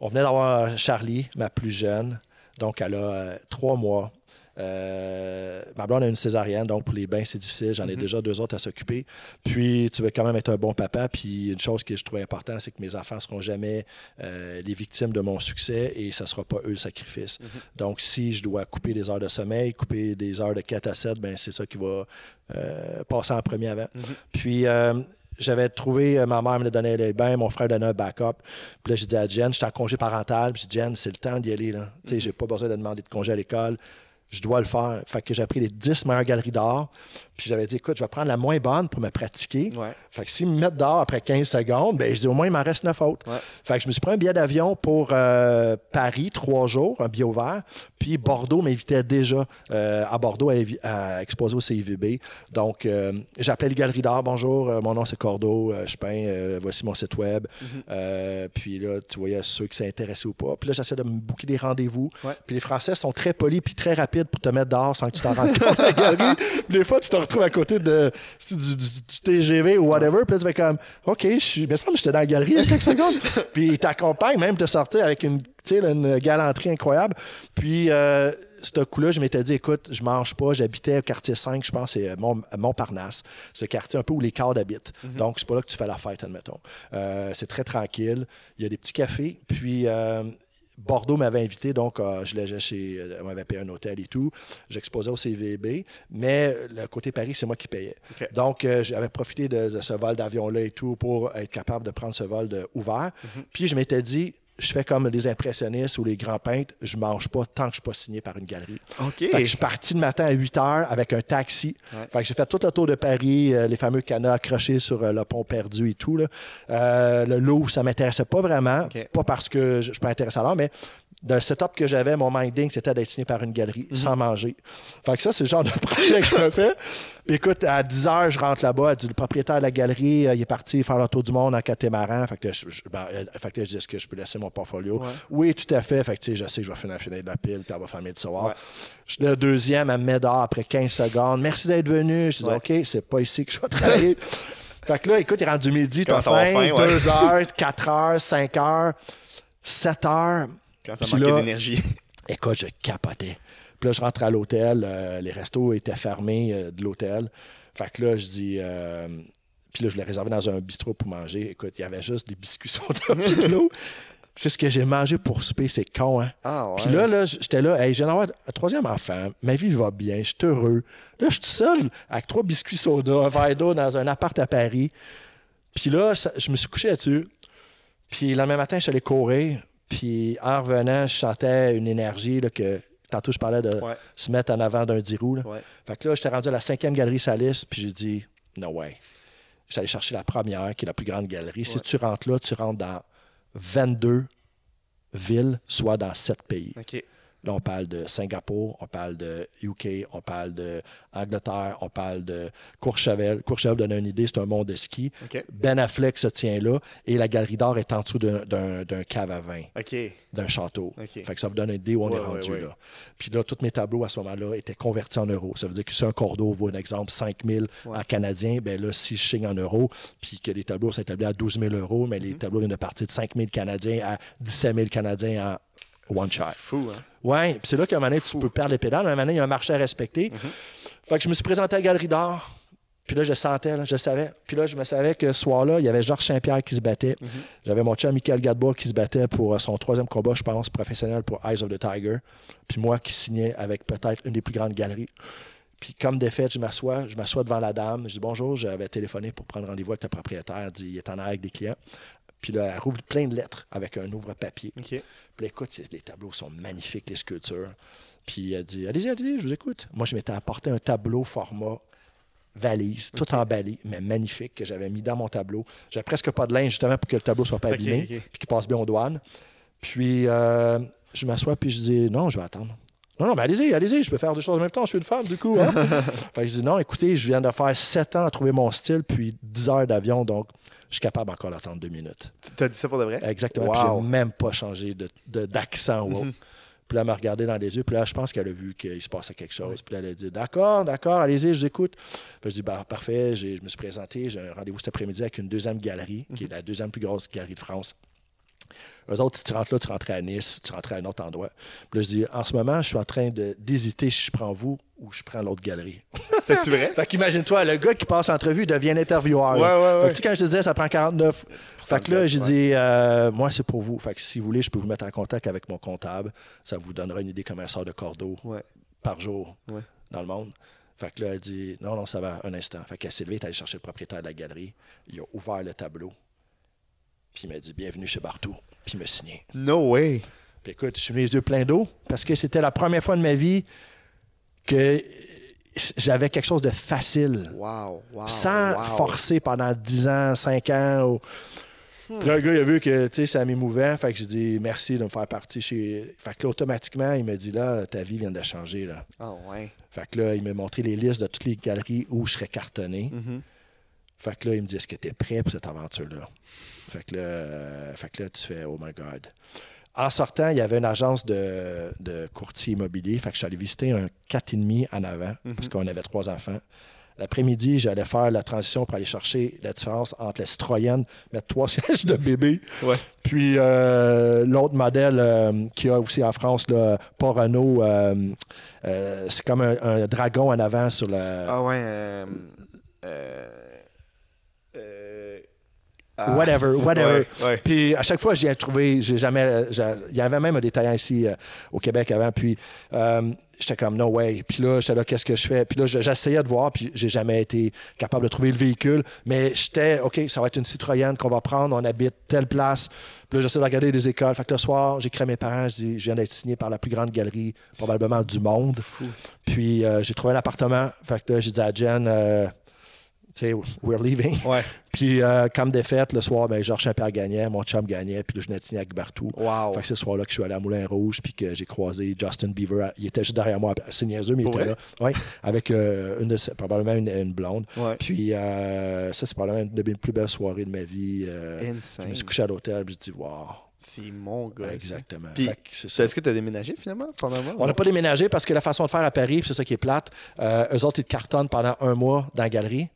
On venait d'avoir Charlie, ma plus jeune. Donc, elle a euh, trois mois. Euh, ma blonde a une césarienne, donc pour les bains, c'est difficile. J'en ai déjà deux autres à s'occuper. Puis, tu veux quand même être un bon papa. Puis, une chose que je trouvais importante, c'est que mes enfants ne seront jamais euh, les victimes de mon succès et ce ne sera pas eux le sacrifice. Donc, si je dois couper des heures de sommeil, couper des heures de 4 à 7, ben, c'est ça qui va euh, passer en premier avant. Puis, euh, j'avais trouvé, ma mère me donnait les bains, mon frère donnait un backup. Puis là, j'ai dit à Jen, j'étais en congé parental. Puis j'ai dit, Jen, c'est le temps d'y aller. Là. Tu sais, j'ai pas besoin de demander de congé à l'école. Je dois le faire. Fait que j'ai pris les 10 meilleures galeries d'art. Puis j'avais dit, écoute, je vais prendre la moins bonne pour me pratiquer. Ouais. Fait que s'ils me mettent dehors après 15 secondes, ben, je dis au moins, il m'en reste 9 autres. Ouais. Fait que je me suis pris un billet d'avion pour euh, Paris, trois jours, un billet ouvert. Puis Bordeaux m'invitait déjà euh, à Bordeaux à, exposer au CIVB. Donc, euh, j'appelais les galeries d'art. Bonjour, mon nom c'est Cordo, je peins, voici mon site web. Euh, puis là, tu voyais ceux qui s'intéressaient ou pas. Puis là, j'essaie de me booker des rendez-vous. Ouais. Puis les Français sont très polis puis très rapides pour te mettre dehors sans que tu t'en rendes compte la galerie. Puis des fois, tu te retrouves à côté de, du, du- du TGV ou whatever. Puis là, tu fais comme, OK, je suis, il me semble que j'étais dans la galerie il y a quelques secondes. Puis ils t'accompagnent même te sortir avec une, une galanterie incroyable. Puis, euh, ce coup-là, je m'étais dit, écoute, je mange pas. J'habitais au quartier 5, je pense, c'est Mont- Montparnasse. C'est le quartier un peu où les cadres habitent. Donc, c'est pas là que tu fais la fête, admettons. Euh, c'est très tranquille. Il y a des petits cafés. Puis, euh, Bordeaux m'avait invité, donc euh, je logeais chez. euh, On m'avait payé un hôtel et tout. J'exposais au CVB, mais le côté Paris, c'est moi qui payais. Donc, euh, j'avais profité de, de ce vol d'avion-là et tout pour être capable de prendre ce vol de ouvert. Puis, je m'étais dit, je fais comme les impressionnistes ou les grands peintres, je mange pas tant que je suis pas signé par une galerie. OK. Fait que je suis parti le matin à 8 heures avec un taxi. Ouais. Fait que j'ai fait tout le tour de Paris, euh, les fameux canaux accrochés sur euh, le pont perdu et tout. là. Euh, le Louvre, ça m'intéressait pas vraiment. Pas parce que je, je suis pas intéressé à l'art, mais dans le setup que j'avais, mon minding, c'était d'être signé par une galerie Mhm. sans manger. Fait que ça, c'est le genre de projet que je me fais. Puis écoute, à 10 heures, je rentre là-bas. Elle dit, le propriétaire de la galerie, il est parti faire le tour du monde en catamaran. Fait que, je, je- ben, fait que là, je dis, est-ce que je peux laisser mon portfolio? Ouais. Oui, tout à fait. Fait que, tu sais, je sais que je vais finir finir de la pile, puis elle va fermer le soir. Ouais. Je suis le deuxième, elle me met dehors après 15 secondes. Merci d'être venu. Je dis. OK, c'est pas ici que je vais travailler. fait que là, écoute, il est rendu midi, t'as faim, faim, ouais. 2 heures, 4 heures, 5 heures, 7 heures. Quand ça manquait d'énergie. Écoute, je capotais. Puis là, je rentre à l'hôtel. euh, les restos étaient fermés euh, de l'hôtel. Fait que là, je dis. euh, puis là, je l'ai réservé dans un bistrot pour manger. Écoute, il y avait juste des biscuits soda puis de l'eau. C'est ce que j'ai mangé pour souper. C'est con, hein? Ah ouais. Puis là, là, j'étais là, hey, je viens d'avoir un troisième enfant, ma vie va bien, je suis heureux. Là, je suis tout seul avec trois biscuits soda, un verre d'eau dans un appart à Paris. Puis là, je me suis couché là-dessus. Puis le lendemain matin, je suis allé courir. Puis en revenant, je sentais une énergie là, que tantôt je parlais de Ouais. se mettre en avant d'un 10 roues. là. Ouais. Fait que là, j'étais rendu à la cinquième galerie Salis, puis j'ai dit, no way. J'étais allé chercher la première, qui est la plus grande galerie. Si tu rentres là, tu rentres dans 22 villes, soit dans 7 pays. OK. Là, on parle de Singapour, on parle de UK, on parle de Angleterre, on parle de Courchevel. Courchevel, donne une idée, c'est un monde de ski. Ben Affleck se tient là et la galerie d'art est en dessous d'un- cave à vin d'un château. Fait que ça vous donne une idée où on Ouais, est rendu ouais. là. Puis là, tous mes tableaux à ce moment-là étaient convertis en euros. Ça veut dire que si un cordeau vaut un exemple 5 000 en canadien, ben là, si je signe en euros, puis que les tableaux sont établis à 12 000 euros, mais les Mhm. tableaux viennent de partir de 5 000 canadiens à 17 000 canadiens en one shot. C'est fou, hein? Ouais, puis c'est là qu'à un moment donné, tu peux perdre les pédales. À un moment donné, il y a un marché à respecter. Fait que je me suis présenté à la galerie d'art. Puis là, je sentais, là, je savais. Puis là, je me savais que ce soir-là, il y avait Georges Saint-Pierre qui se battait. J'avais mon chum Michael Gadebois qui se battait pour euh, son troisième combat, je pense, professionnel pour Eyes of the Tiger. Puis moi qui signais avec peut-être une des plus grandes galeries. Puis comme défaite, je m'assois, je m'assois devant la dame. Je dis bonjour, j'avais téléphoné pour prendre rendez-vous avec le propriétaire. Elle dit, il est en arrêt avec des clients. Puis là, elle rouvre plein de lettres avec un ouvre-papier. OK. Puis là, écoute, les tableaux sont magnifiques, les sculptures. Puis elle dit Allez-y, allez-y, je vous écoute. Moi, je m'étais apporté un tableau format valise, tout emballé, mais magnifique, que j'avais mis dans mon tableau. J'avais presque pas de linge, justement, pour que le tableau soit pas abîmé, puis qu'il passe bien aux douanes. Puis euh, je m'assois, puis je dis Non, je vais attendre. Non, non, mais allez-y, allez-y, je peux faire deux choses en même temps, je suis une femme, du coup. Hein? fait que je dis Non, écoutez, je viens de faire sept ans à trouver mon style, puis 10 heures d'avion, donc je suis capable encore d'attendre deux minutes. Tu t'as dit ça pour de vrai? Exactement. Puis Wow. j'ai même pas changé de- de- d'accent autre. Puis là, elle m'a regardé dans les yeux. Puis là, je pense qu'elle a vu qu'il se passait quelque chose. Puis là, elle a dit D'accord, d'accord, allez-y, je vous écoute. Puis je dis bah, Parfait, je me suis présenté. J'ai un rendez-vous cet après-midi avec une deuxième galerie, qui est la deuxième plus grosse galerie de France. Eux autres, si tu rentres là, tu rentrais à Nice, tu rentrais à un autre endroit. Puis là, je dis En ce moment, je suis en train d'hésiter si je prends vous ou je prends l'autre galerie. C'est-tu vrai? Fait qu'imagine-toi, le gars qui passe l'entrevue devient intervieweur. Ouais, là. ouais, Fait que tu sais, quand je te disais, ça prend 49. Fait que là, j'ai dit, euh, moi, c'est pour vous. Fait que si vous voulez, je peux vous mettre en contact avec mon comptable. Ça vous donnera une idée comme un sort de cordeau Ouais. par jour Ouais. dans le monde. Fait que là, elle dit, non, non, ça va, un instant. Fait qu'elle s'est levée, elle est allée chercher le propriétaire de la galerie. Il a ouvert le tableau. Puis il m'a dit, bienvenue chez Bartou. Puis il m'a signé. No way. Puis écoute, je suis mis les yeux pleins d'eau parce que c'était la première fois de ma vie que j'avais quelque chose de facile Wow, wow. sans wow. forcer pendant 10 ans, 5 ans. ou- Puis là, le gars, il a vu que ça m'émouvait. Fait que j'ai dit merci de me faire partie chez. Fait que là, automatiquement, il m'a dit là, ta vie vient de changer. Là. Ah ouais. Fait que là, il m'a montré les listes de toutes les galeries où je serais cartonné. Mhm. Fait que là, il me dit Est-ce que tu es prêt pour cette aventure-là? Fait que, là, euh, fait que là, tu fais Oh my God. En sortant, il y avait une agence de, de courtier immobilier. Fait que je suis allé visiter un 4,5 en avant parce qu'on avait trois enfants. L'après-midi, j'allais faire la transition pour aller chercher la différence entre la Citroën, mettre trois sièges de bébé, Ouais. puis euh, l'autre modèle euh, qu'il y a aussi en France, là, pas Renault, euh, euh, c'est comme un, un dragon en avant sur le. Ah ouais. Ah. Whatever, whatever. Ouais, ouais. Puis à chaque fois, j'y ai trouvé, j'ai jamais. j'ai- Il y avait même un détaillant ici euh, au Québec avant. Puis euh, j'étais comme no way. Puis là, j'étais là, qu'est-ce que je fais? Puis là, je- j'essayais de voir, puis j'ai jamais été capable de trouver le véhicule. Mais j'étais, OK, ça va être une Citroën qu'on va prendre, on habite telle place. Puis là, j'essaie de regarder des écoles. Fait que le soir, j'ai créé mes parents, je dis, je viens d'être signé par la plus grande galerie probablement du monde. Puis euh, j'ai trouvé un appartement. Fait que là, j'ai dit à Jen, euh, sais, we're leaving. Ouais. Puis, euh, comme défaite, le soir, ben, Georges Saint-Pierre gagnait, mon chum gagnait, puis là, je signer avec Bartou. Wow. Fait que c'est ce soir-là que je suis allé à Moulin Rouge, puis que j'ai croisé Justin Bieber. Il était juste derrière moi, c'est niaiseux, mais il était là. Ouais, avec euh, une de ses- probablement une, une blonde. Puis, euh, ça, c'est probablement une de mes plus belles soirées de ma vie. Euh, je Insane. me suis couché à l'hôtel, puis je me dit, wow. C'est mon gars. Exactement. Que. Est-ce que tu as déménagé finalement pendant un mois? On n'a pas déménagé parce que la façon de faire à Paris, c'est ça qui est plate, euh, eux autres, ils te cartonnent pendant un mois dans la galerie.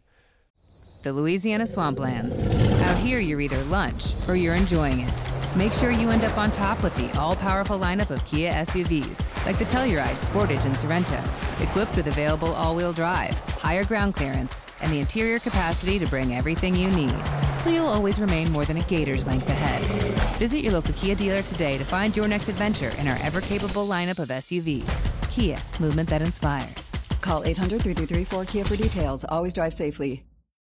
The Louisiana Swamplands. Out here, you're either lunch or you're enjoying it. Make sure you end up on top with the all powerful lineup of Kia SUVs, like the Telluride, Sportage, and Sorrento, equipped with available all wheel drive, higher ground clearance, and the interior capacity to bring everything you need. So you'll always remain more than a gator's length ahead. Visit your local Kia dealer today to find your next adventure in our ever capable lineup of SUVs. Kia, movement that inspires. Call 800 333 4KIA for details. Always drive safely.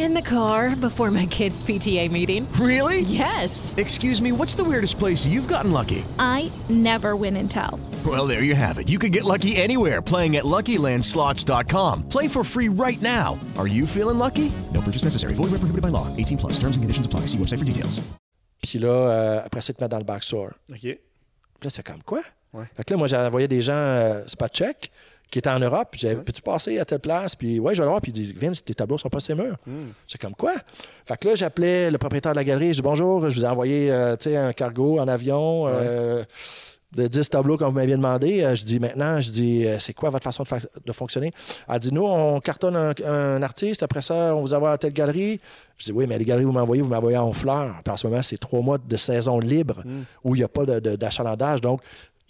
In the car before my kids' PTA meeting. Really? Yes. Excuse me, what's the weirdest place you've gotten lucky? I never win and tell. Well, there you have it. You can get lucky anywhere playing at LuckyLandSlots.com. Play for free right now. Are you feeling lucky? No purchase necessary. Void where prohibited by law. 18 plus. Terms and conditions apply. See website for details. Puis là, euh, après ça, ils te mettent dans le backstore. OK. Puis là, c'est comme quoi? Ouais. Fait que là, moi, j'envoyais des gens euh, spot check qui étaient en Europe. Puis j'avais, peux-tu passer à telle place? Puis ouais, je vais le voir. Puis ils disent, Vince, tes tableaux sont pas ces murs. C'est comme quoi? Fait que là, j'appelais le propriétaire de la galerie. Je dis, bonjour, je vous ai envoyé euh, un cargo en avion. euh, de 10 tableaux comme vous m'aviez demandé. Euh, je dis maintenant, je dis, c'est quoi votre façon de, fonctionner? Elle dit, nous, on cartonne un, un artiste, après ça, on vous envoie à telle galerie. Je dis, oui, mais les galeries vous m'envoyez, vous m'envoyez en fleurs. Puis en ce moment, c'est trois mois de saison libre où il n'y a pas de- de- d'achalandage. Donc,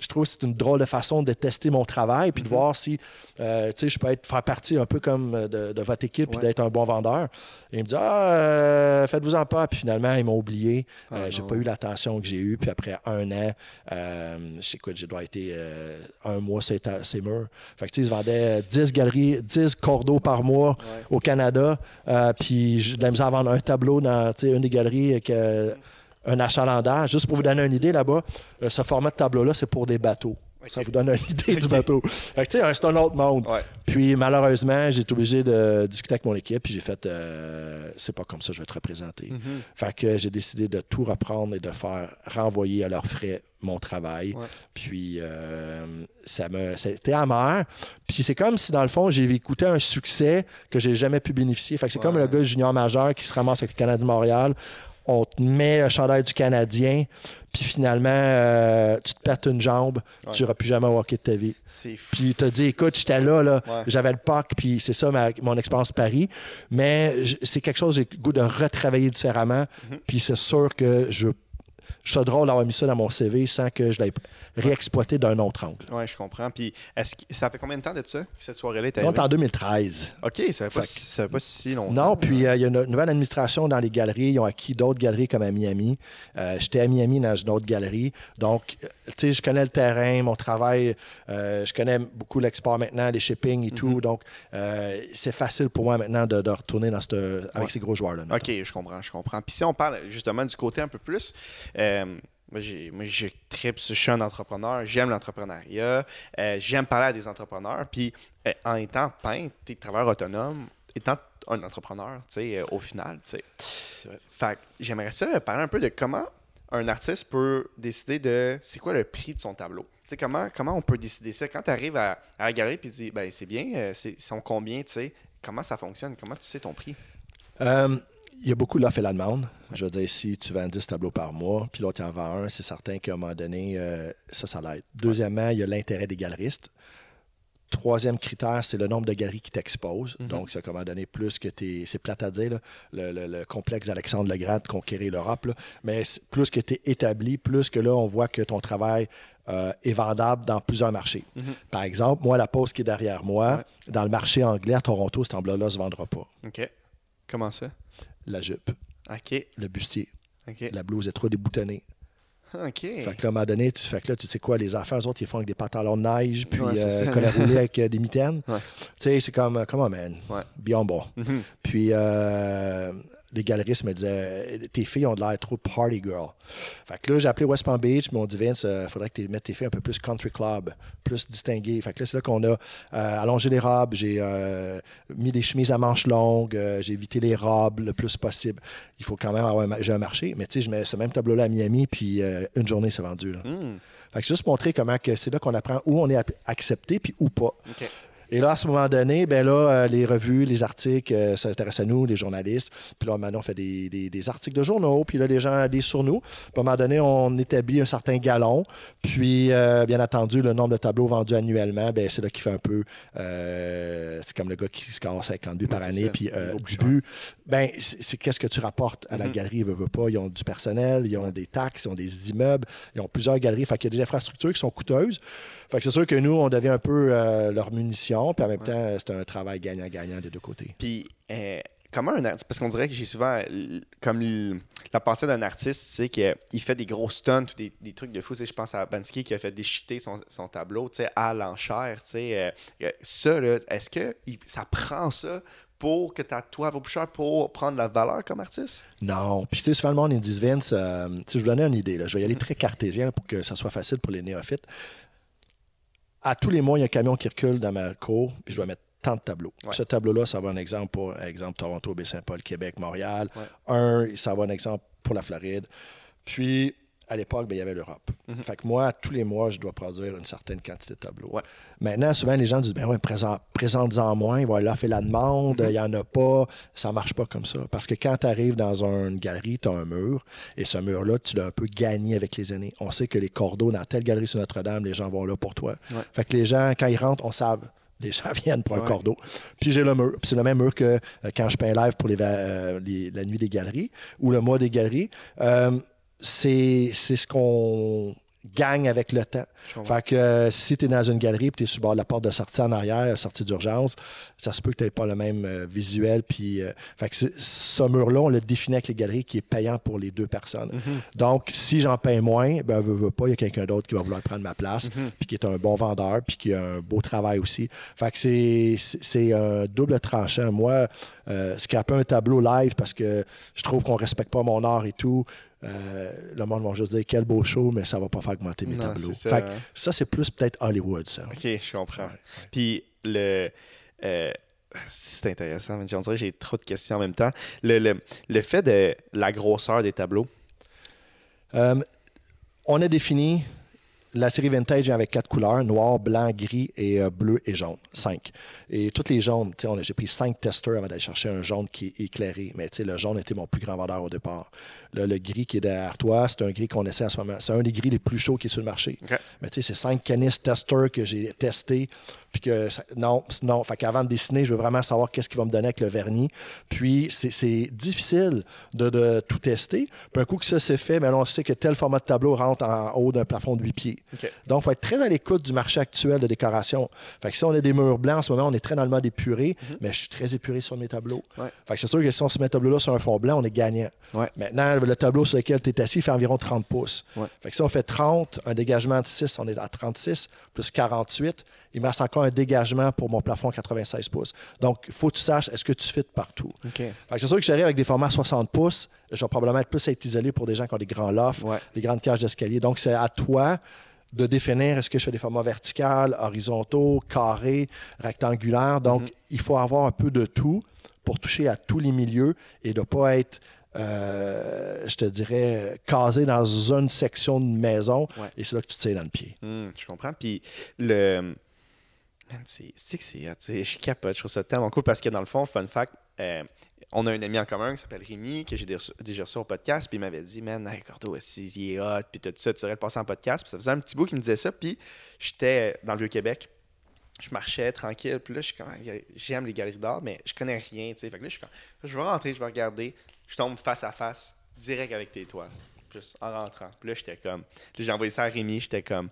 je trouve que c'est une drôle de façon de tester mon travail puis de voir si euh, je peux être, faire partie un peu comme euh, de, de votre équipe puis d'être un bon vendeur. Et il me dit Ah, euh, faites-vous en pas. Puis finalement, ils m'ont oublié. Euh, j'ai pas eu l'attention que j'ai eue. Puis après un an, je sais quoi, j'ai dois euh, un mois sur ces- ces murs. Fait que tu sais, ils se vendaient 10 galeries, 10 cordeaux par mois au Canada. Puis j'ai de la misère à vendre un tableau dans une des galeries que un achalandage. Juste pour vous donner une idée là-bas, euh, ce format de tableau-là, c'est pour des bateaux. Ça vous donne une idée du bateau. Fait que, tu sais, c'est un autre monde. Ouais. Puis malheureusement, j'ai été obligé de discuter avec mon équipe. Puis j'ai fait, euh, c'est pas comme ça que je vais te représenter. Fait que j'ai décidé de tout reprendre et de faire renvoyer à leurs frais mon travail. Puis euh, ça me, c'était amer. Puis c'est comme si dans le fond, j'ai écouté un succès que j'ai jamais pu bénéficier. Fait que c'est comme le gars junior majeur qui se ramasse avec le Canadien de Montréal. On te met un chandail du Canadien, puis finalement, euh, tu te pètes une jambe, tu n'auras plus jamais hockey de ta vie. C'est fou. Puis tu dit, écoute, j'étais là, là Ouais. j'avais le PAC, puis c'est ça ma- mon expérience Paris. Mais c'est quelque chose que j'ai le goût de retravailler différemment. Mhm. Puis c'est sûr que je, je suis drôle d'avoir mis ça dans mon CV sans que je l'aie réexploité d'un autre angle. Oui, je comprends. Puis, est-ce que ça fait combien de temps de ça, que cette soirée-là est arrivée? en 2013. OK, ça fait pas, Fait pas si longtemps. Non, puis euh, il y a une nouvelle administration dans les galeries. Ils ont acquis d'autres galeries comme à Miami. Euh, J'étais à Miami dans une autre galerie. Donc, euh, tu sais, je connais le terrain, mon travail. euh, je connais beaucoup l'export maintenant, les shipping et tout. Donc, euh, c'est facile pour moi maintenant de, de retourner dans cette, avec Ouais. ces gros joueurs-là. OK, je comprends, je comprends. Puis si on parle justement du côté un peu plus, moi, je tripe, je suis un entrepreneur, j'aime l'entrepreneuriat, euh, j'aime parler à des entrepreneurs. Puis euh, en étant peintre, t'es travailleur autonome, étant un entrepreneur, tu sais, euh, au final, tu sais. Fait j'aimerais ça parler un peu de comment un artiste peut décider de c'est quoi le prix de son tableau. Tu sais, comment, comment on peut décider ça? Quand tu arrives à, à la galerie et tu dis, ben, c'est bien, c'est, ils sont combien, tu sais? Comment ça fonctionne? Comment tu sais ton prix? Il y a beaucoup l'offre et la demande. Je veux dire, si tu vends 10 tableaux par mois, puis l'autre en vend un, c'est certain qu'à un moment donné, euh, ça, ça l'aide. Deuxièmement, il y a l'intérêt des galeristes. Troisième critère, c'est le nombre de galeries qui t'exposent. Donc, c'est à un moment donné plus que tu C'est plate à dire, là, le, le- le complexe Alexandre le Grand de conquérir l'Europe. Mais plus que tu es établi, plus que là, on voit que ton travail euh, est vendable dans plusieurs marchés. Par exemple, moi, la pause qui est derrière moi, Ouais. dans le marché anglais à Toronto, cet emblème-là ne se vendra pas. OK. Comment ça? La jupe OK. le bustier. OK. La blouse est trop déboutonnée. OK. Fait que là, à un moment donné, tu fais que là, tu sais quoi, les enfants, eux autres, ils font avec des pantalons de neige, puis Ouais, euh, avec euh, des mitaines. Ouais. Tu sais, c'est comme, euh, come on, man. Ouais. Bien bon. Mhm. Puis euh, les galeristes me disaient, tes filles ont de l'air trop party girl. Fait que là, j'ai appelé West Palm Beach, ils m'ont dit, Vince, il faudrait que tu mettes tes filles un peu plus country club, plus distinguées. Fait que là, c'est là qu'on a euh, allongé les robes, j'ai euh, mis des chemises à manches longues, euh, j'ai évité les robes le plus possible. Il faut quand même avoir un, j'ai un marché. Mais tu sais, je mets ce même tableau-là à Miami, puis euh, une journée, c'est vendu. Là. Hmm. Fait que c'est juste montrer comment que c'est là qu'on apprend où on est accepté, puis où pas. Et là, à ce moment donné, ben là, euh, les revues, les articles euh, s'intéressent à nous, les journalistes. Puis là, maintenant, on fait des, des- des articles de journaux. Puis là, les gens lisent sur nous. Puis à un moment donné, on établit un certain galon. Puis, euh, bien entendu, le nombre de tableaux vendus annuellement, ben, c'est là qui fait un peu. euh, c'est comme le gars qui score 50 buts par Ouais, année. ça. Puis, euh, du but, ben, c'est qu'est-ce que tu rapportes à la Mhm. galerie, veut, veut pas. Ils ont du personnel, ils ont des taxes, ils ont des immeubles, ils ont plusieurs galeries. Fait qu'il y a des infrastructures qui sont coûteuses. Fait que c'est sûr que nous, on devient un peu leur munition. Puis en même temps, c'est un travail gagnant-gagnant des deux côtés. Puis, euh, comment un artiste, parce qu'on dirait que j'ai souvent, comme la pensée d'un artiste, c'est qu'il fait des gros stunts ou des, trucs de fou. Je pense à Bansky qui a fait déchiqueter son, son tableau à l'enchère. Euh, ça, est-ce que ça prend ça pour que ta toile vaut plus cher pour prendre la valeur comme artiste? Non. Puis, tu sais, souvent, le monde, ils Vince, euh, je vous donner une idée. Là. Je vais y aller très cartésien pour que ça soit facile pour les néophytes. À tous les mois, il y a un camion qui recule dans ma cour, puis je dois mettre tant de tableaux. Ce tableau-là, ça va un exemple pour, exemple, Toronto, Baie-Saint-Paul, Québec, Montréal. Un, ça va un exemple pour la Floride. Puis, à l'époque, ben, il y avait l'Europe. Mhm. Fait que moi, tous les mois, je dois produire une certaine quantité de tableaux. Maintenant, souvent, les gens disent ben ouais, présente-en moins, il va là faire la demande, mhm. il n'y en a pas. Ça ne marche pas comme ça. Parce que quand tu arrives dans une galerie, tu as un mur, et ce mur-là, tu l'as un peu gagné avec les années. On sait que les cordeaux dans telle galerie sur Notre-Dame, les gens vont là pour toi. Fait que les gens, quand ils rentrent, on sait les gens viennent pour un cordeau. Puis j'ai le mur. c'est le même mur que euh, quand je peins live pour euh, les, la nuit des galeries ou le mois des galeries. Euh, c'est ce qu'on gagne avec le temps. Fait que euh, si tu es dans une galerie et tu es sur bord de la porte de sortie en arrière, sortie d'urgence, ça se peut que tu n'aies pas le même euh, visuel. Puis, euh, fait que ce mur-là, on le définit avec les galeries qui est payant pour les deux personnes. Mm-hmm. Donc, si j'en paye moins, ben, veux, veux pas, il y a quelqu'un d'autre qui va vouloir prendre ma place, mm-hmm. puis qui est un bon vendeur, puis qui a un beau travail aussi. Fait que c'est un double tranchant. Moi, scraper un tableau live parce que je trouve qu'on respecte pas mon art et tout, euh, le monde va juste dire quel beau show, mais ça va pas faire augmenter mes tableaux. Hein. Ça c'est plus peut-être Hollywood, ça. OK, je comprends. Puis le. Euh, c'est intéressant, mais dirait que j'ai trop de questions en même temps. Le, le, fait de la grosseur des tableaux. Euh, on a défini la série vintage avec quatre couleurs, noir, blanc, gris et euh, bleu et jaune. Cinq. Et toutes les jaunes, j'ai pris cinq testeurs avant d'aller chercher un jaune qui est éclairé. Mais le jaune était mon plus grand vendeur au départ. Le, gris qui est derrière toi, c'est un gris qu'on essaie en ce moment. C'est un des gris les plus chauds qui est sur le marché. Mais tu sais, c'est cinq canis testeurs que j'ai testés puis que non, non. Fait qu'avant de dessiner, je veux vraiment savoir qu'est-ce qu'il va me donner avec le vernis. Puis c'est difficile de, tout tester. Puis un coup que ça s'est fait, mais on sait que tel format de tableau rentre en haut d'un plafond de 8 pieds. Donc, il faut être très à l'écoute du marché actuel de décoration. Fait que si on a des murs blancs en ce moment, on est très dans le mode épuré, mhm. mais je suis très épuré sur mes tableaux. Fait que c'est sûr que si on se met un tableau-là sur un fond blanc, on est gagnant. Maintenant, le tableau sur lequel tu es assis fait environ 30 pouces. Fait que si on fait 30, un dégagement de 6, on est à 36, plus 48, il me reste encore un dégagement pour mon plafond 96 pouces. Donc, il faut que tu saches, est-ce que tu fais partout? C'est sûr que j'arrive avec des formats 60 pouces, je vais probablement être plus être isolé pour des gens qui ont des grands lofts, des grandes cages d'escalier. Donc, c'est à toi de définir est-ce que je fais des formats verticaux, horizontaux, carrés, rectangulaires? Donc, mhm. il faut avoir un peu de tout pour toucher à tous les milieux et de ne pas être euh, je te dirais, casé dans une section de maison et c'est là que tu te sais dans le pied. Hmm, je comprends. Puis le. C'est que c'est. Je capote, je trouve ça tellement cool parce que dans le fond, fun fact, euh, on a un ami en commun qui s'appelle Rémi, que j'ai déjà reçu au podcast, puis il m'avait dit, man, hey, Cordo, il est hot, puis tout ça, tu devrais le passer en podcast. Puis ça faisait un petit bout qui me disait ça, puis j'étais dans le Vieux-Québec. Je marchais tranquille, puis là, j'aime les galeries d'art, mais je connais rien, tu sais. Fait que là, je suis comme, je vais rentrer, je vais regarder, je tombe face à face, direct avec tes toiles. Plus en rentrant. Puis là, j'étais comme, j'ai envoyé ça à Rémi, j'étais comme,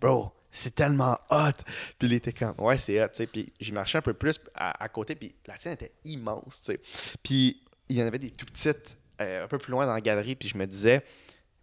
bro, c'est tellement hot. Puis il était comme, ouais, c'est hot, tu sais. Puis j'ai marché un peu plus à, côté, puis la tienne était immense, tu sais. Puis il y en avait des tout petites euh, un peu plus loin dans la galerie, puis je me disais,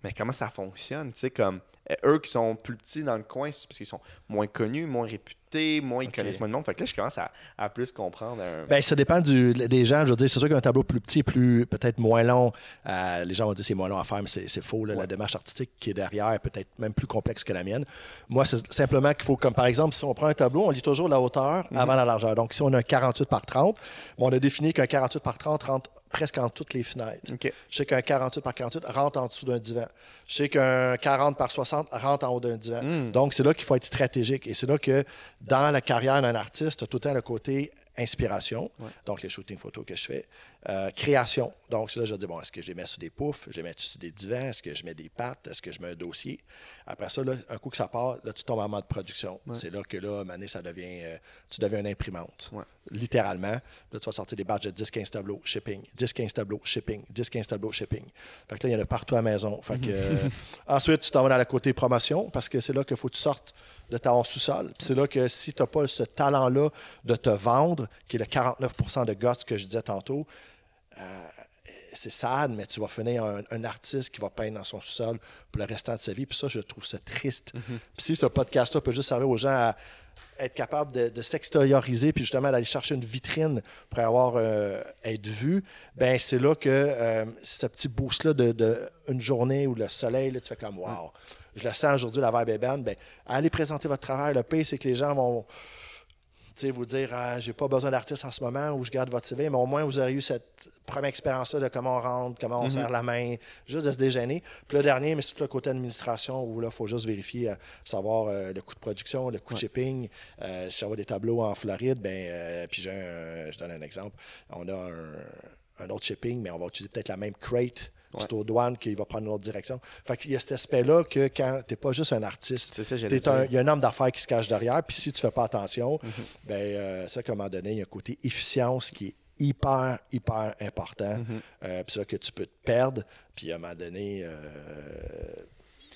mais comment ça fonctionne, tu sais, comme euh, eux qui sont plus petits dans le coin, parce qu'ils sont moins connus, moins réputés, moins ils connaissent moins de monde. Fait que là, je commence à, plus comprendre. Ben, ça dépend du, des gens. Je veux dire, c'est sûr qu'un tableau plus petit, plus peut-être moins long, euh, les gens vont dire c'est moins long à faire, mais c'est faux. La démarche artistique qui est derrière est peut-être même plus complexe que la mienne. Moi, c'est simplement qu'il faut, comme par exemple, si on prend un tableau, on lit toujours la hauteur mhm. avant la largeur. Donc, si on a un 48 par 30, on a défini qu'un 48 par 30 rentre presque en toutes les fenêtres. Je sais qu'un 48 par 48 rentre en dessous d'un divan. Je sais qu'un 40 par 60 rentre en haut d'un divan. Hmm. Donc, c'est là qu'il faut être stratégique. Et c'est là que, dans la carrière d'un artiste, tout le temps le côté inspiration, donc les shootings photos que je fais, euh, création. Donc, c'est là je dire, bon, est-ce que je les mets sur des poufs, je les mets sur des divans, est-ce que je mets des pattes, est-ce que je mets un dossier? Après ça, là, un coup que ça part, là, tu tombes en mode production. C'est là que, là, mané, ça devient, euh, tu deviens une imprimante. Littéralement. Là, tu vas sortir des badges de 10-15 tableaux, shipping, 10-15 tableaux, shipping, 10-15 tableaux, shipping. Fait que là, il y en a partout à la maison. Fait que, euh, ensuite, tu t'en vas dans la côté promotion, parce que c'est là qu'il faut que tu sortes de ta sous-sol. c'est là que si tu n'as pas ce talent-là de te vendre, qui est le 49% de gosse que je disais tantôt, euh, c'est sad, mais tu vas finir un, un artiste qui va peindre dans son sous-sol pour le restant de sa vie. Puis ça, je trouve ça triste. Puis si ce podcast-là peut juste servir aux gens à être capable de, de s'extérioriser, puis justement d'aller chercher une vitrine pour avoir euh, être vu, ben c'est là que euh, ce petit boost-là de, de une journée où le soleil, là, tu fais comme wow. Je le sens aujourd'hui, la vibe est bonne. Ben, allez présenter votre travail. Le pire, c'est que les gens vont vous dire ah, j'ai pas besoin d'artiste en ce moment ou je garde votre CV, mais au moins vous aurez eu cette première expérience-là de comment on rentre, comment on Mhm. serre la main, juste de se déjeuner. Puis le dernier, mais c'est tout le côté administration où là, il faut juste vérifier, euh, savoir euh, le coût de production, le coût de shipping. Euh, si j'envoie des tableaux en Floride, ben, puis je donne un exemple, on a un, un autre shipping, mais on va utiliser peut-être la même crate. C'est aux douanes qu'il va prendre une autre direction. Fait qu'il y a cet aspect-là que quand tu n'es pas juste un artiste, il y a un homme d'affaires qui se cache derrière. Puis si tu fais pas attention, Mhm. ben, euh, ça, à un moment donné, il y a un côté efficience qui est hyper, hyper important. Mhm. Euh, puis ça que tu peux te perdre. Puis à un moment donné, euh,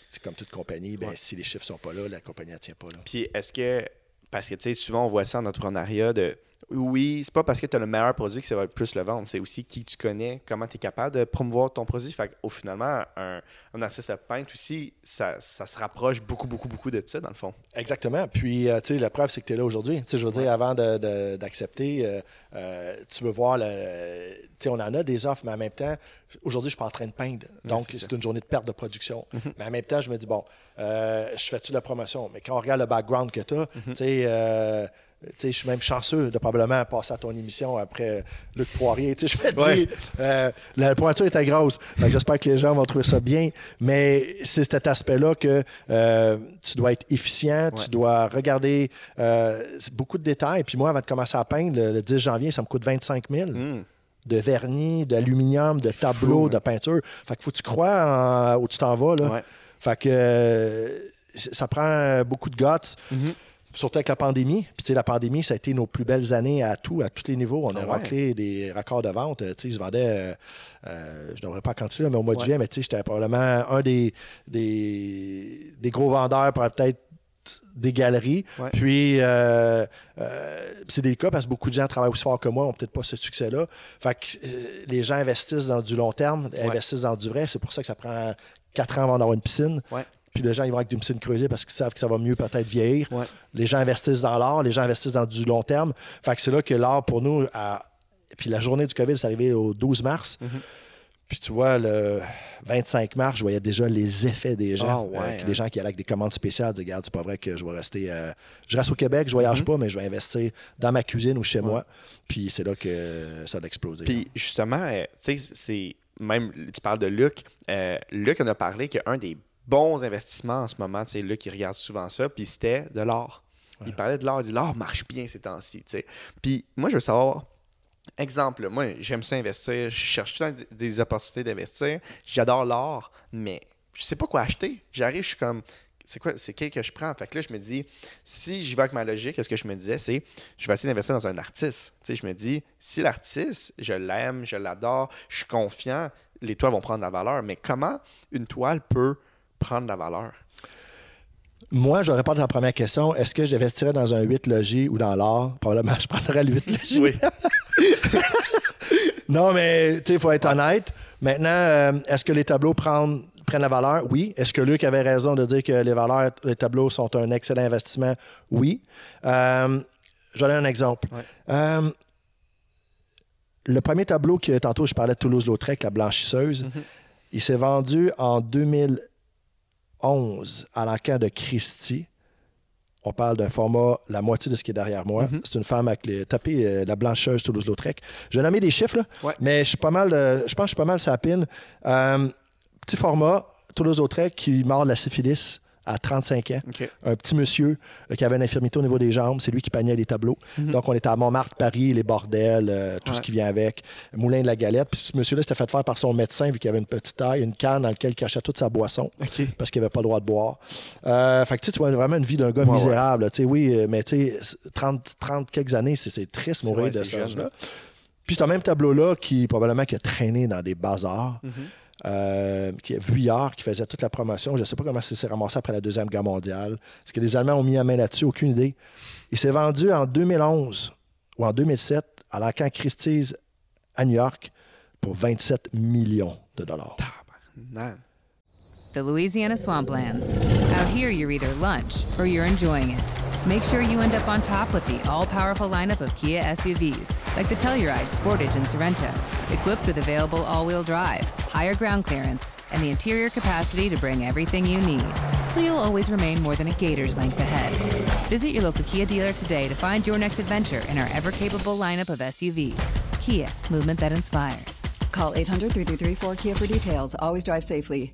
c'est comme toute compagnie, ben, Ouais. si les chiffres sont pas là, la compagnie ne tient pas là. Puis est-ce que, parce que tu sais, souvent on voit ça en entrepreneuriat, de oui, c'est pas parce que tu as le meilleur produit que ça va le plus le vendre, c'est aussi qui tu connais, comment tu es capable de promouvoir ton produit. Fait au finalement, un, un artiste peintre aussi, ça, ça se rapproche beaucoup, beaucoup, beaucoup de ça, dans le fond. Exactement. Puis, euh, tu sais, la preuve, c'est que tu es là aujourd'hui. Tu sais, je veux dire, avant d'accepter, euh, euh, tu veux voir, le- tu sais, on en a des offres, mais en même temps, aujourd'hui, je suis pas en train de peindre. Donc, c'est une journée de perte de production. Mais en même temps, je me dis, bon, euh, je fais-tu de la promotion? Mais quand on regarde le background que tu as, euh, tu sais, je suis même chanceux de probablement passer à ton émission après Luc Poirier. Je me dis, euh, la pointure était grosse. J'espère que les gens vont trouver ça bien. Mais c'est cet aspect-là que euh, tu dois être efficient, tu dois regarder euh, beaucoup de détails. Puis moi, avant de commencer à peindre, le, le 10 janvier, ça me coûte 25 000 Hmm. de vernis, d'aluminium, de tableaux, de peinture. Fait que faut que tu crois en- où tu t'en vas. Là. Ouais. Fait que ça prend beaucoup de guts. Mhm. Surtout avec la pandémie. Puis, tu sais, la pandémie, ça a été nos plus belles années à tout, à tous les niveaux. On a Ah ouais. raclé des records de vente. Tu sais, ils se vendaient, euh, euh, je ne devrais pas quantifier, mais au mois de juillet, mais tu sais, j'étais probablement un des, des, des gros vendeurs pour peut-être des galeries. Ouais. Puis, euh, euh, c'est des cas parce que beaucoup de gens travaillent aussi fort que moi, n'ont peut-être pas ce succès-là. Fait que euh, les gens investissent dans du long terme, investissent dans du vrai. C'est pour ça que ça prend quatre ans avant d'avoir une piscine. Ouais. Puis les gens, ils vont avec une piscine creusée parce qu'ils savent que ça va mieux peut-être vieillir. Ouais. Les gens investissent dans l'art, les gens investissent dans du long terme. Fait que c'est là que l'art, pour nous, a... puis la journée du COVID, c'est arrivé au 12 mars. Mm-hmm. Puis tu vois, le 25 mars, je voyais déjà les effets des gens. Ouais, Euh, hein. Des gens qui allaient avec des commandes spéciales, disaient, regarde, c'est pas vrai que je vais rester. euh, Je reste au Québec, je voyage Mm-hmm. pas, mais je vais investir dans ma cuisine ou chez moi. Puis c'est là que ça a explosé. Puis justement, euh, tu sais, c'est même, tu parles de Luc. Luc en a parlé qu'un des bons investissements en ce moment, sais, Luc, il regarde souvent ça, puis c'était de l'art. Il parlait de l'art, il dit l'art marche bien ces temps-ci, tu sais. Puis moi, je veux savoir, exemple, moi, j'aime ça investir, je cherche tout le temps des opportunités d'investir, j'adore l'art, mais je sais pas quoi acheter. J'arrive, je suis comme, c'est quoi, c'est quel que je prends? Fait que là, je me dis, si j'y vais avec ma logique, ce que je me disais, c'est, je vais essayer d'investir dans un artiste. Tu sais, je me dis, si l'artiste, je l'aime, je l'adore, je suis confiant, les toiles vont prendre de la valeur. Mais comment une toile peut prendre de la valeur? Moi, je réponds à ta première question. Est-ce que j'investirais dans un 8 logis ou dans l'art? Probablement, je prendrais le 8 logis. Oui. Non, mais tu sais, il faut être honnête. Maintenant, euh, est-ce que les tableaux prennent, prennent la valeur? Oui. Est-ce que Luc avait raison de dire que les valeurs, les tableaux sont un excellent investissement? Oui. Euh, je vais donner un exemple. Euh, le premier tableau que tantôt je parlais de Toulouse-Lautrec, la blanchisseuse, il s'est vendu en 2011 à l'encan de Christie. On parle d'un format la moitié de ce qui est derrière moi. C'est une femme avec les tapés, euh, la blancheuse Toulouse-Lautrec. Je vais nommer des chiffres, là, Ouais. mais je suis pas mal, euh, je pense que je suis pas mal sapine. Euh, petit format, Toulouse-Lautrec qui mord de la syphilis à 35 ans. Un petit monsieur euh, qui avait une infirmité au niveau des jambes. C'est lui qui peignait les tableaux. Donc, on était à Montmartre, Paris, les bordels, euh, tout ce qui vient avec. Moulin de la Galette. Puis ce monsieur-là, c'était fait faire par son médecin, vu qu'il avait une petite taille, une canne dans laquelle il cachait toute sa boisson. Parce qu'il n'avait pas le droit de boire. Euh, fait que tu vois vraiment une vie d'un gars Ouais, misérable. là. Oui, mais tu sais, 30, 30 quelques années, c'est triste mourir de jeune, âge-là. Puis c'est un même tableau-là qui, probablement, qui a traîné dans des bazars. Mhm. Euh, qui est Vuillard qui faisait toute la promotion. Je ne sais pas comment ça s'est ramassé après la Deuxième Guerre mondiale. Est-ce que les Allemands ont mis la main là-dessus? Aucune idée. Il s'est vendu en 2011 ou en 2007 à l'Arcan Christie's à New York pour 27 millions de dollars. The Louisiana Swamplands. Out here, you're either lunch or you're enjoying it. Make sure you end up on top with the all powerful lineup of Kia SUVs, like the Telluride, Sportage, and Sorrento, equipped with available all wheel drive, higher ground clearance, and the interior capacity to bring everything you need. So you'll always remain more than a gator's length ahead. Visit your local Kia dealer today to find your next adventure in our ever capable lineup of SUVs. Kia, movement that inspires. Call 800 333 4KIA for details. Always drive safely.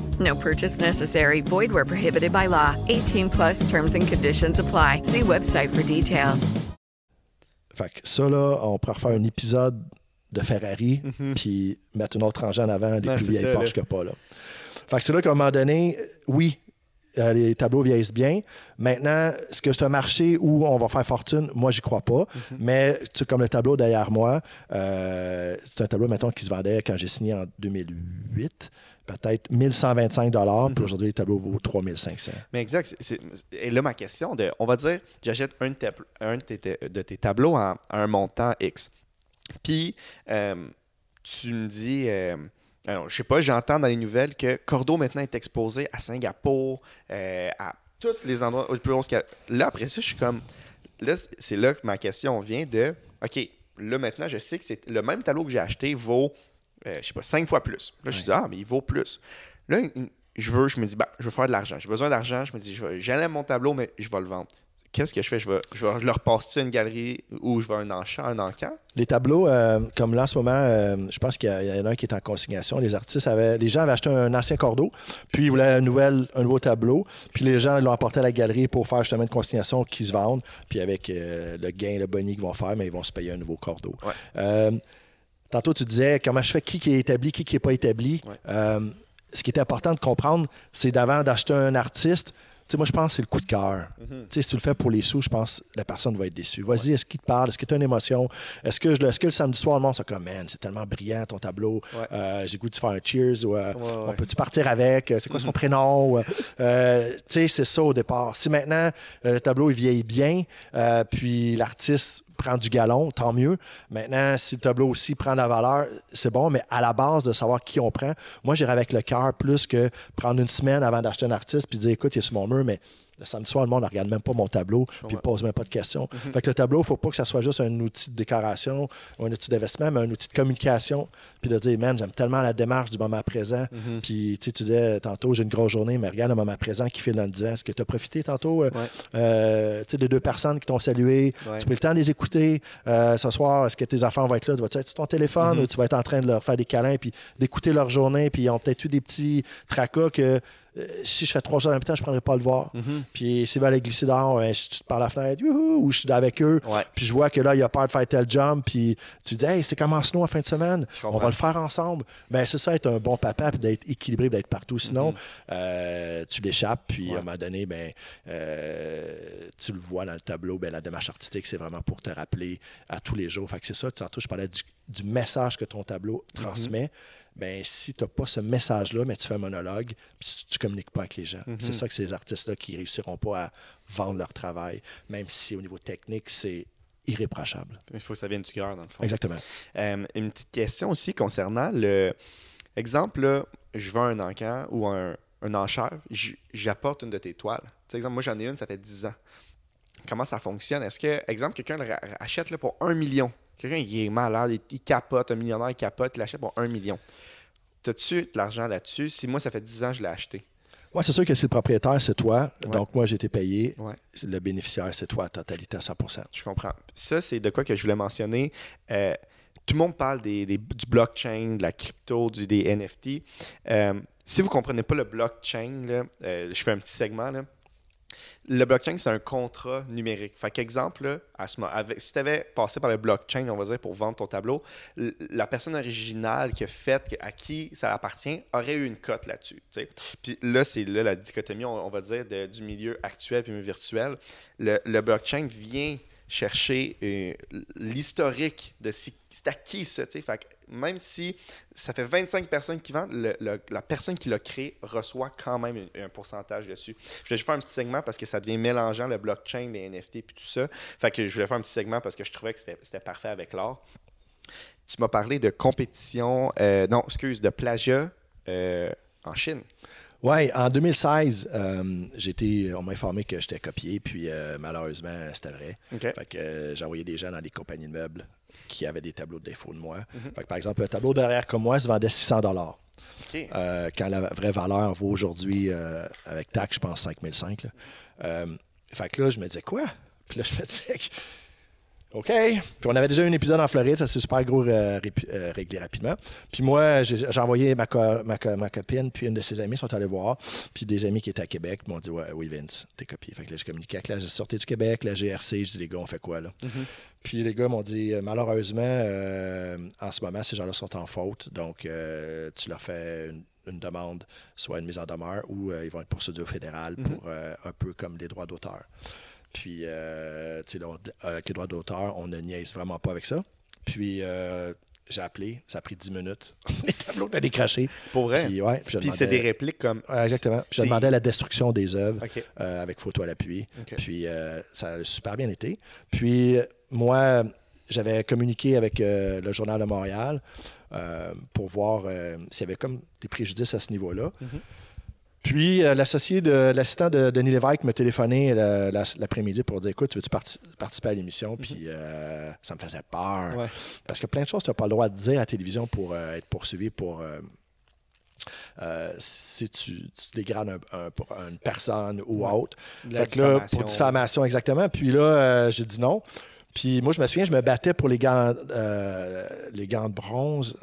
No purchase necessary. Void where prohibited by law. 18 plus terms and conditions apply. See website for details. Fait que ça, là, on pourrait refaire un épisode de Ferrari, Mhm. puis mettre une autre rangée en avant, des Ouais, plus vieilles ça, Porsche là. que pas. Là. Fait que c'est là qu'à un moment donné, oui, euh, les tableaux vieillissent bien. Maintenant, est-ce que c'est un marché où on va faire fortune? Moi, j'y crois pas. Mhm. Mais tu sais, comme le tableau derrière moi, euh, c'est un tableau, mettons, qui se vendait quand j'ai signé en 2008, peut-être 1125 Mhm. puis aujourd'hui, le tableau vaut 3500 Mais exact. et là, ma question, de, on va dire, j'achète un, de tes- un de, tes, de tes tableaux à, un montant X. Puis, euh, tu me dis, euh, alors, je sais pas, j'entends dans les nouvelles que Cordo maintenant est exposé à Singapour, euh, à tous les endroits le plus y a. Là, après ça, je suis comme, là, c'est- c'est là que ma question vient de, OK, là, maintenant, je sais que c'est le même tableau que j'ai acheté vaut, euh, je sais pas, cinq fois plus. Là, je dis, ah, mais il vaut plus. Là, je veux, je me dis, bah, je veux faire de l'argent. J'ai besoin d'argent. Je me dis, j'aime mon tableau, mais je vais le vendre. Qu'est-ce que je fais? Je, vais, je, vais, je le repasse à une galerie ou je vais à un enchant, un encan? Les tableaux, euh, comme là en ce moment, euh, je pense qu'il y, en a un qui est en consignation. Les artistes avaient, les gens avaient acheté un ancien cordeau, puis ils voulaient un, nouvel, un nouveau tableau, puis les gens l'ont apporté à la galerie pour faire justement une consignation qui se vendent, puis avec euh, le gain, le boni qu'ils vont faire, mais ils vont se payer un nouveau cordeau. Tantôt, tu disais comment je fais qui, qui est établi, qui qui n'est pas établi. Euh, ce qui est important de comprendre, c'est d'avant d'acheter un artiste, tu sais, moi, je pense que c'est le coup de cœur. Tu sais, Si tu le fais pour les sous, je pense que la personne va être déçue. Vas-y, est-ce qu'il te parle? Est-ce que tu as une émotion? Est-ce que, je est-ce que le samedi soir, le monde c'est comme, man, c'est tellement brillant ton tableau. Euh, J'ai goût de faire un cheers ou euh, on peut-tu partir avec? C'est quoi son Mhm. prénom? Ou, euh, tu sais, c'est ça au départ. Si maintenant le tableau il vieillit bien, puis l'artiste prend du galon, tant mieux. Maintenant, si le tableau aussi prend de la valeur, c'est bon, mais à la base de savoir qui on prend, moi, j'irais avec le cœur plus que prendre une semaine avant d'acheter un artiste puis dire, écoute, il est sur mon mur, mais le samedi soir, le monde ne regarde même pas mon tableau, puis ne pose même pas de questions. Mhm. Fait que le tableau, il ne faut pas que ça soit juste un outil de décoration ou un outil d'investissement, mais un outil de communication, puis de dire, man, j'aime tellement la démarche du moment présent. Mhm. Puis, tu sais, tu disais tantôt, j'ai une grosse journée, mais regarde le moment présent qui file dans le divan. Est-ce que tu as profité tantôt euh, euh, tu sais, de deux personnes qui t'ont salué? Ouais. Tu peux le temps de les écouter. Euh, ce soir, est-ce que tes enfants vont être là? Tu vas être sur ton téléphone Mhm. ou tu vas être en train de leur faire des câlins puis d'écouter leur journée? Puis ils ont peut-être eu des petits tracas que euh, si je fais trois jours en même temps, je ne prendrai pas le voir. Mhm. Puis s'ils veulent aller glisser dehors, ben, je suis par la fenêtre, youhou, ou je suis avec eux. Ouais. Puis je vois que là, il a peur de faire tel jump. Puis tu dis, hey, c'est comment Snow en fin de semaine? On va le faire ensemble. Ben, c'est ça, être un bon papa puis d'être équilibré, d'être partout. Mhm. Sinon, euh, tu l'échappes. Puis à un moment donné, ben, euh, tu le vois dans le tableau. Ben, la démarche artistique, c'est vraiment pour te rappeler à tous les jours. Fait que c'est ça, tantôt, je parlais du, du message que ton tableau transmet. Ben, si tu n'as pas ce message-là, mais tu fais un monologue, puis tu ne communiques pas avec les gens. Mhm. C'est ça que ces artistes-là qui réussiront pas à vendre leur travail, même si au niveau technique, c'est irréprochable. Il faut que ça vienne du cœur, dans le fond. Exactement. Euh, une petite question aussi concernant le. Exemple, là, je vends un encan ou un, un enchère, j'apporte une de tes toiles. Exemple, moi j'en ai une, ça fait 10 ans. Comment ça fonctionne? Est-ce que, exemple, quelqu'un achète là, pour 1 million? Quelqu'un, il est malade, il, il capote, un millionnaire, il capote, il l'achète pour 1 million. T'as-tu de l'argent là-dessus? Si moi, ça fait 10 ans que je l'ai acheté. Moi, c'est sûr que c'est le propriétaire, c'est toi. Ouais. Donc, moi, j'ai été payé. Ouais. Le bénéficiaire, c'est toi à totalité à 100% Je comprends. Ça, c'est de quoi que je voulais mentionner. Euh, tout le monde parle des, des- du blockchain, de la crypto, du, des NFT. Euh, si vous ne comprenez pas le blockchain, là, euh, je fais un petit segment. là. Le blockchain, c'est un contrat numérique. Fait qu'exemple, si tu avais passé par le blockchain, on va dire, pour vendre ton tableau, la personne originale qui a fait, à qui ça appartient, aurait eu une cote là-dessus. Puis là, c'est là la dichotomie, on, va dire, du milieu actuel puis virtuel. Le blockchain vient chercher euh, l'historique de si, c'est à qui ça. même si ça fait 25 personnes qui vendent, la personne qui l'a créé reçoit quand même un, pourcentage dessus. Je voulais juste faire un petit segment parce que ça devient mélangeant, le blockchain, les NFT puis tout ça. Fait que je voulais faire un petit segment parce que je trouvais que c'était c'était parfait avec l'art. Tu m'as parlé de compétition, euh, non, excuse, de plagiat euh, en Chine. Oui, en 2016, euh, j'ai été- on m'a informé que j'étais copié, puis euh, malheureusement, c'était vrai. Fait que euh, envoyé des gens dans des compagnies de meubles qui avaient des tableaux de défaut de moi. Mhm. Fait que, par exemple, un tableau derrière comme moi se vendait 600 dollars. OK. quand la vraie valeur vaut aujourd'hui, euh, avec taxe, je pense 5005. là. Euh, fait que là, je me disais quoi? Puis là, je me disais, que- OK. Puis on avait déjà eu un épisode en Floride, ça s'est super gros euh, euh, réglé rapidement. Puis moi, j'ai envoyé ma, co- ma, co- ma copine, puis une de ses amies sont allés voir. Puis des amis qui étaient à Québec m'ont dit ouais, Oui, Vince, t'es copié. Fait que là, j'ai communiqué avec la sortie du Québec, la GRC. Je dis Les gars, on fait quoi là? Puis les gars m'ont dit euh, malheureusement, euh, en ce moment, ces gens-là sont en faute. Donc, tu leur fais une, une demande, soit une mise en demeure, ou ils vont être poursuivis au fédéral Mhm. pour un peu comme les droits d'auteur. Puis, euh, tu sais, on- avec les droits d'auteur, on ne niaise vraiment pas avec ça. Puis, euh, j'ai appelé, ça a pris 10 minutes. les tableaux étaient décrachés. Pour vrai? Puis, ouais, Puis c'est des répliques comme. Ouais, exactement. Puis je demandais la destruction des œuvres euh, avec photo à l'appui. Puis euh, ça a super bien été. Puis euh, moi, j'avais communiqué avec euh, le Journal de Montréal euh, pour voir euh, s'il y avait comme des préjudices à ce niveau-là. Mhm. Puis euh, l'associé de l'assistant de Denis Lévesque m'a téléphoné la- l'après-midi pour dire écoute, tu veux-tu parti- participer à l'émission? Puis euh, ça me faisait peur. Ouais. Parce que plein de choses, tu n'as pas le droit de dire à la télévision pour euh, être poursuivi pour. euh, euh, si tu, tu dégrades un- un- pour une personne ou Ouais. autre. Fait que là, pour diffamation, exactement. Puis là, euh, j'ai dit non. Puis moi, je me souviens, je me battais pour les gants, euh, les gants de bronze.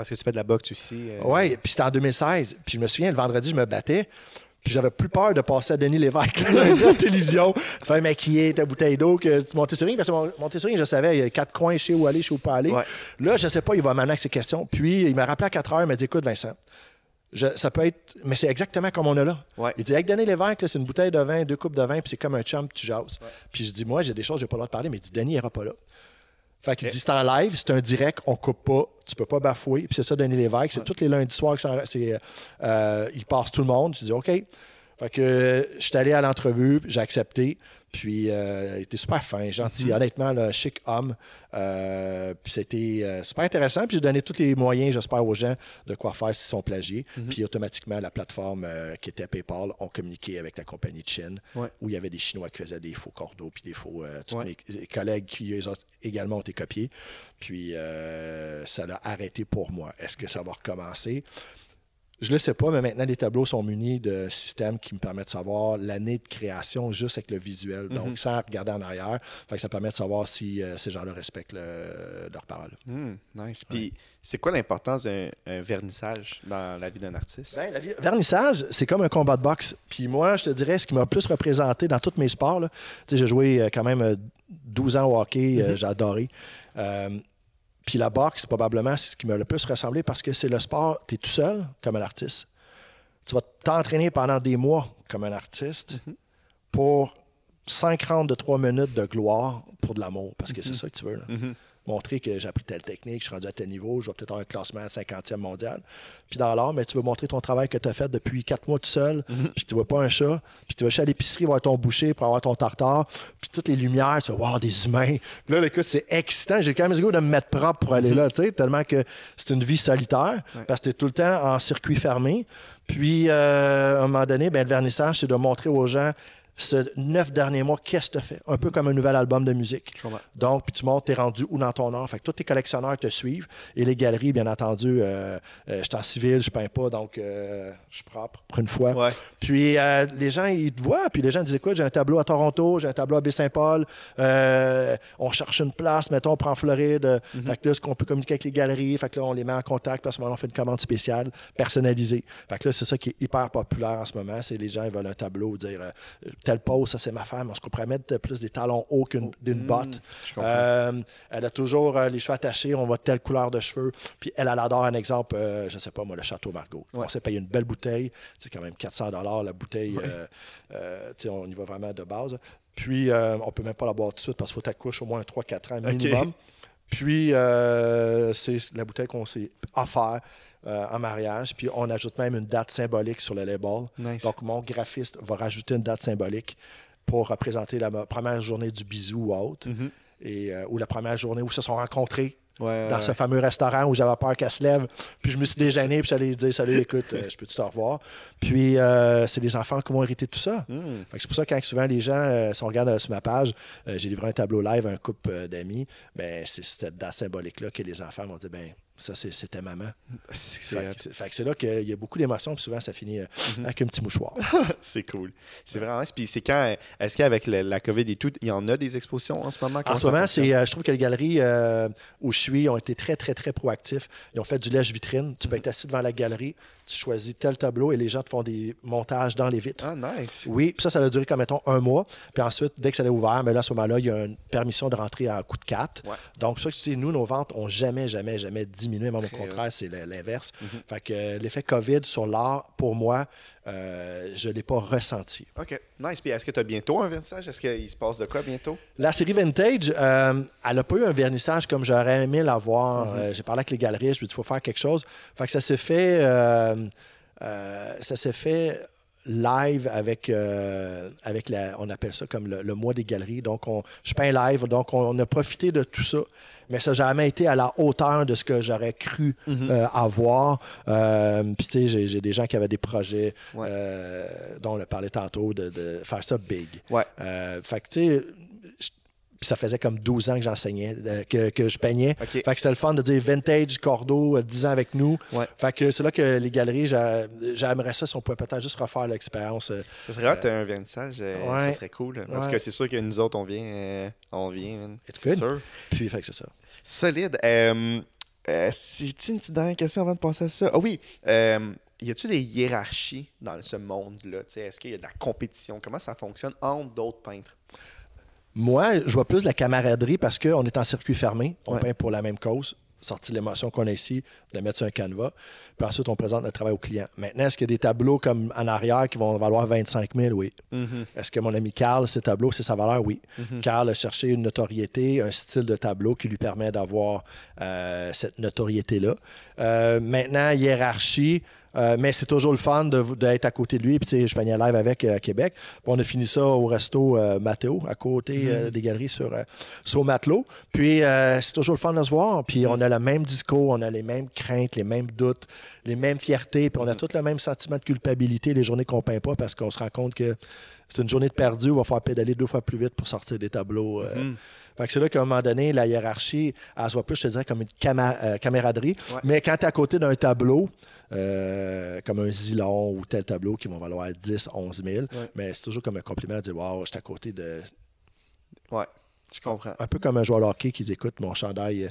Parce que tu fais de la boxe aussi. euh, oui, puis c'était en 2016. Puis je me souviens, le vendredi, je me battais. Puis j'avais plus peur de passer à Denis Lévesque lundi à la télévision, faire maquiller ta bouteille d'eau, que tu montais sur ring, parce que mon- monter sur ring, je savais, il y a quatre coins, je sais où aller, je sais où pas aller. Ouais. Là, je sais pas, il va m'amener avec ses questions. Puis il m'a rappelé à 4 heures, il m'a dit Écoute, Vincent, je- ça peut être. Mais c'est exactement comme on a là. Ouais. Il dit Avec Denis Lévesque, là, c'est une bouteille de vin, deux coupes de vin, puis c'est comme un chum, tu jases. Puis je dis Moi, j'ai des choses, j'ai pas le droit de parler, mais il dit Denis, il ira pas là. Fait qu'il Ok. dit c'est en live, c'est un direct, on coupe pas, tu peux pas bafouer. Puis c'est ça, Denis Lévesque, c'est tous les lundis soirs que euh, il passe tout le monde. Je dis OK. Fait que je suis allé à l'entrevue, j'ai accepté. Puis euh, il était super fin, gentil, Mhm. honnêtement, là, chic homme. Euh, puis c'était euh, super intéressant. Puis j'ai donné tous les moyens, j'espère, aux gens de quoi faire s'ils sont plagiés. Mhm. Puis automatiquement, la plateforme qui était PayPal ont communiqué avec la compagnie de Chine, Ouais. où il y avait des Chinois qui faisaient des faux cordeaux, puis des faux. tous Ouais. mes collègues qui eux autres, également ont été copiés. Puis ça l'a arrêté pour moi. Est-ce que ça va recommencer? Je ne le sais pas, mais maintenant, les tableaux sont munis de systèmes qui me permettent de savoir l'année de création juste avec le visuel. Donc, Mhm. sans regarder en arrière. Fait que ça permet de savoir si euh, ces gens-là respectent le- leur parole. Hmm, nice. Puis c'est quoi l'importance d'un un vernissage dans la vie d'un artiste? Ben, la vie- Vernissage, c'est comme un combat de boxe. Puis moi, je te dirais, ce qui m'a plus représenté dans tous mes sports, là, tu sais, j'ai joué euh, quand même euh, 12 ans au hockey, euh, j'ai adoré. Euh, puis la boxe, probablement, c'est ce qui m'a le plus ressemblé parce que c'est le sport, tu es tout seul comme un artiste. Tu vas t'entraîner pendant des mois comme un artiste pour 5 rounds de 3 minutes de gloire pour de l'amour, parce que c'est ça que tu veux. là. Montrer que j'ai appris telle technique, je suis rendu à tel niveau, je vais peut-être avoir un classement à 50e mondial. Puis dans l'art, mais tu veux montrer ton travail que tu as fait depuis 4 mois tout seul, puis tu vois pas un chat, puis tu vas chez l'épicerie voir ton boucher pour avoir ton tartare, puis toutes les lumières, tu vas voir des humains. Puis là, écoute, c'est excitant. J'ai quand même le goût de me mettre propre pour aller là, tu sais, tellement que c'est une vie solitaire, parce que tu es tout le temps en circuit fermé. Puis, euh, à un moment donné, ben, le vernissage, c'est de montrer aux gens ce neuf derniers mois, qu'est-ce que tu fait? Un peu comme un nouvel album de musique. Donc, puis tu montres, tu es rendu où dans ton art? Fait que tous tes collectionneurs te suivent. Et les galeries, bien entendu, euh, euh, je suis en civil, je peins pas, donc euh, je suis propre pour une fois. Puis les gens, ils te voient, puis les gens disent écoute, j'ai un tableau à Toronto, j'ai un tableau à Baie-Saint-Paul, on cherche une place, mettons, on prend Floride. Fait que là, est-ce qu'on peut communiquer avec les galeries? Fait que là, on les met en contact, parce qu'on fait une commande spéciale, personnalisée. Fait que là, c'est ça qui est hyper populaire en ce moment. C'est les gens, ils veulent un tableau, dire telle pose, ça c'est ma femme. Est-ce qu'on pourrait mettre plus des talons hauts qu'une d'une botte? Euh, elle a toujours euh, les cheveux attachés, on voit telle couleur de cheveux. Puis elle, elle adore un exemple, euh, je sais pas moi, le Château Margaux. On s'est payé une belle bouteille, c'est quand même 400 la bouteille. euh, euh, on y va vraiment de base. Puis on peut même pas la boire tout de suite parce qu'il faut t'accoucher au moins 3-4 ans minimum. Puis c'est la bouteille qu'on s'est offert. Euh, en mariage, puis on ajoute même une date symbolique sur le label. Nice. Donc, mon graphiste va rajouter une date symbolique pour représenter la première journée du bisou ou autre, Mhm. et, euh, ou la première journée où ils se sont rencontrés Ouais, dans ouais. ce fameux restaurant où j'avais peur qu'elle se lève. Puis je me suis déjeuné, puis j'allais lui dire Salut, écoute, euh, je peux-tu te revoir? Puis euh, c'est les enfants qui vont hériter tout ça. Que C'est pour ça que quand souvent les gens, euh, si on regarde euh, sur ma page, j'ai livré un tableau live à un couple d'amis, ben, c'est cette date symbolique-là que les enfants vont dire ben ça, c'est- c'était maman. C'est Fait que c'est- fait que c'est là qu'il y a beaucoup d'émotions, puis souvent ça finit euh, Mhm. avec un petit mouchoir. c'est cool. C'est vraiment. Puis c'est quand, est-ce qu'avec la COVID et tout, il y en a des expositions en ce moment? En ce moment, c'est, euh, je trouve que les galeries euh, où je suis ont été très, très, très proactifs. Ils ont fait du lèche-vitrine. Tu peux Mhm. être assis devant la galerie, tu choisis tel tableau et les gens te font des montages dans les vitres. Ah, nice. Oui, puis ça, ça a duré comme, mettons, un mois. Puis ensuite, dès que ça a ouvert, mais là, à ce moment-là, il y a une permission de rentrer à coup de 4. Ouais. Donc, ça, tu sais, nous, nos ventes ont jamais, jamais, jamais diminué. Même au contraire, c'est l'inverse. Mhm. Fait que euh, l'effet COVID sur l'art, pour moi, euh, je ne l'ai pas ressenti. OK. Nice. Puis est-ce que tu as bientôt un vernissage? Est-ce qu'il se passe de quoi bientôt? La série Vintage, euh, elle n'a pas eu un vernissage comme j'aurais aimé l'avoir. Euh, J'ai parlé avec les galeries, je lui ai dit il faut faire quelque chose. Fait que ça s'est fait, ça s'est fait live avec, euh, avec la, on appelle ça comme le, le mois des galeries. Donc, on, je peins live, donc on, on a profité de tout ça. Mais ça n'a jamais été à la hauteur de ce que j'aurais cru euh, avoir. Euh, Puis, tu sais, j'ai- des gens qui avaient des projets dont on a parlé tantôt, de, de faire ça big. Ouais. Fait que, tu sais, puis ça faisait comme 12 ans que j'enseignais, euh, que, que je peignais. Fait que c'était le fun de dire vintage, cordeau, euh, 10 ans avec nous. Fait que c'est là que les galeries, j'a- j'aimerais ça si on pouvait peut-être juste refaire l'expérience. euh, Ça serait hot, un vernissage. ouais. Ça serait cool. Parce Ouais. que c'est sûr que nous autres, on vient. euh, on vient, C'est sûr. Puis, fait que c'est ça. Solide. Si tu une petite dernière question avant de passer à ça? Ah oui. Y a-tu des hiérarchies dans ce monde-là? Est-ce qu'il y a de la compétition? Comment ça fonctionne entre d'autres peintres? Moi, je vois plus de la camaraderie parce qu'on est en circuit fermé. On Ouais. peint pour la même cause. Sortir l'émotion qu'on a ici, de mettre sur un canevas. Puis ensuite, on présente notre travail au client. Maintenant, est-ce qu'il y a des tableaux comme en arrière qui vont valoir 25 000? Oui. Mhm. Est-ce que mon ami Carl, ses tableaux, c'est sa valeur? Oui. Mhm. Carl a cherché une notoriété, un style de tableau qui lui permet d'avoir euh, cette notoriété-là. Euh, maintenant, hiérarchie. Euh, mais c'est toujours le fun d'être à côté de lui. Puis, tu sais, je peignais live avec euh, à Québec. Puis on a fini ça au resto euh, Mathéo, à côté Mhm. des galeries sur, sur Matelot. Puis, c'est toujours le fun de se voir. Puis, on a le même discours, on a les mêmes craintes, les mêmes doutes, les mêmes fiertés. Puis, on a tous le même sentiment de culpabilité les journées qu'on peint pas parce qu'on se rend compte que c'est une journée de perdu, on va falloir pédaler deux fois plus vite pour sortir des tableaux. euh. Fait que c'est là qu'à un moment donné, la hiérarchie, elle se voit plus, je te dirais, comme une cama- euh, camaraderie. Ouais. Mais quand tu es à côté d'un tableau, euh, comme un Zilon ou tel tableau qui vont valoir 10, 11 000, mais c'est toujours comme un compliment de dire Waouh, je suis à côté de. Ouais, je comprends. Un peu comme un joueur de hockey qui dit Écoute, mon chandail.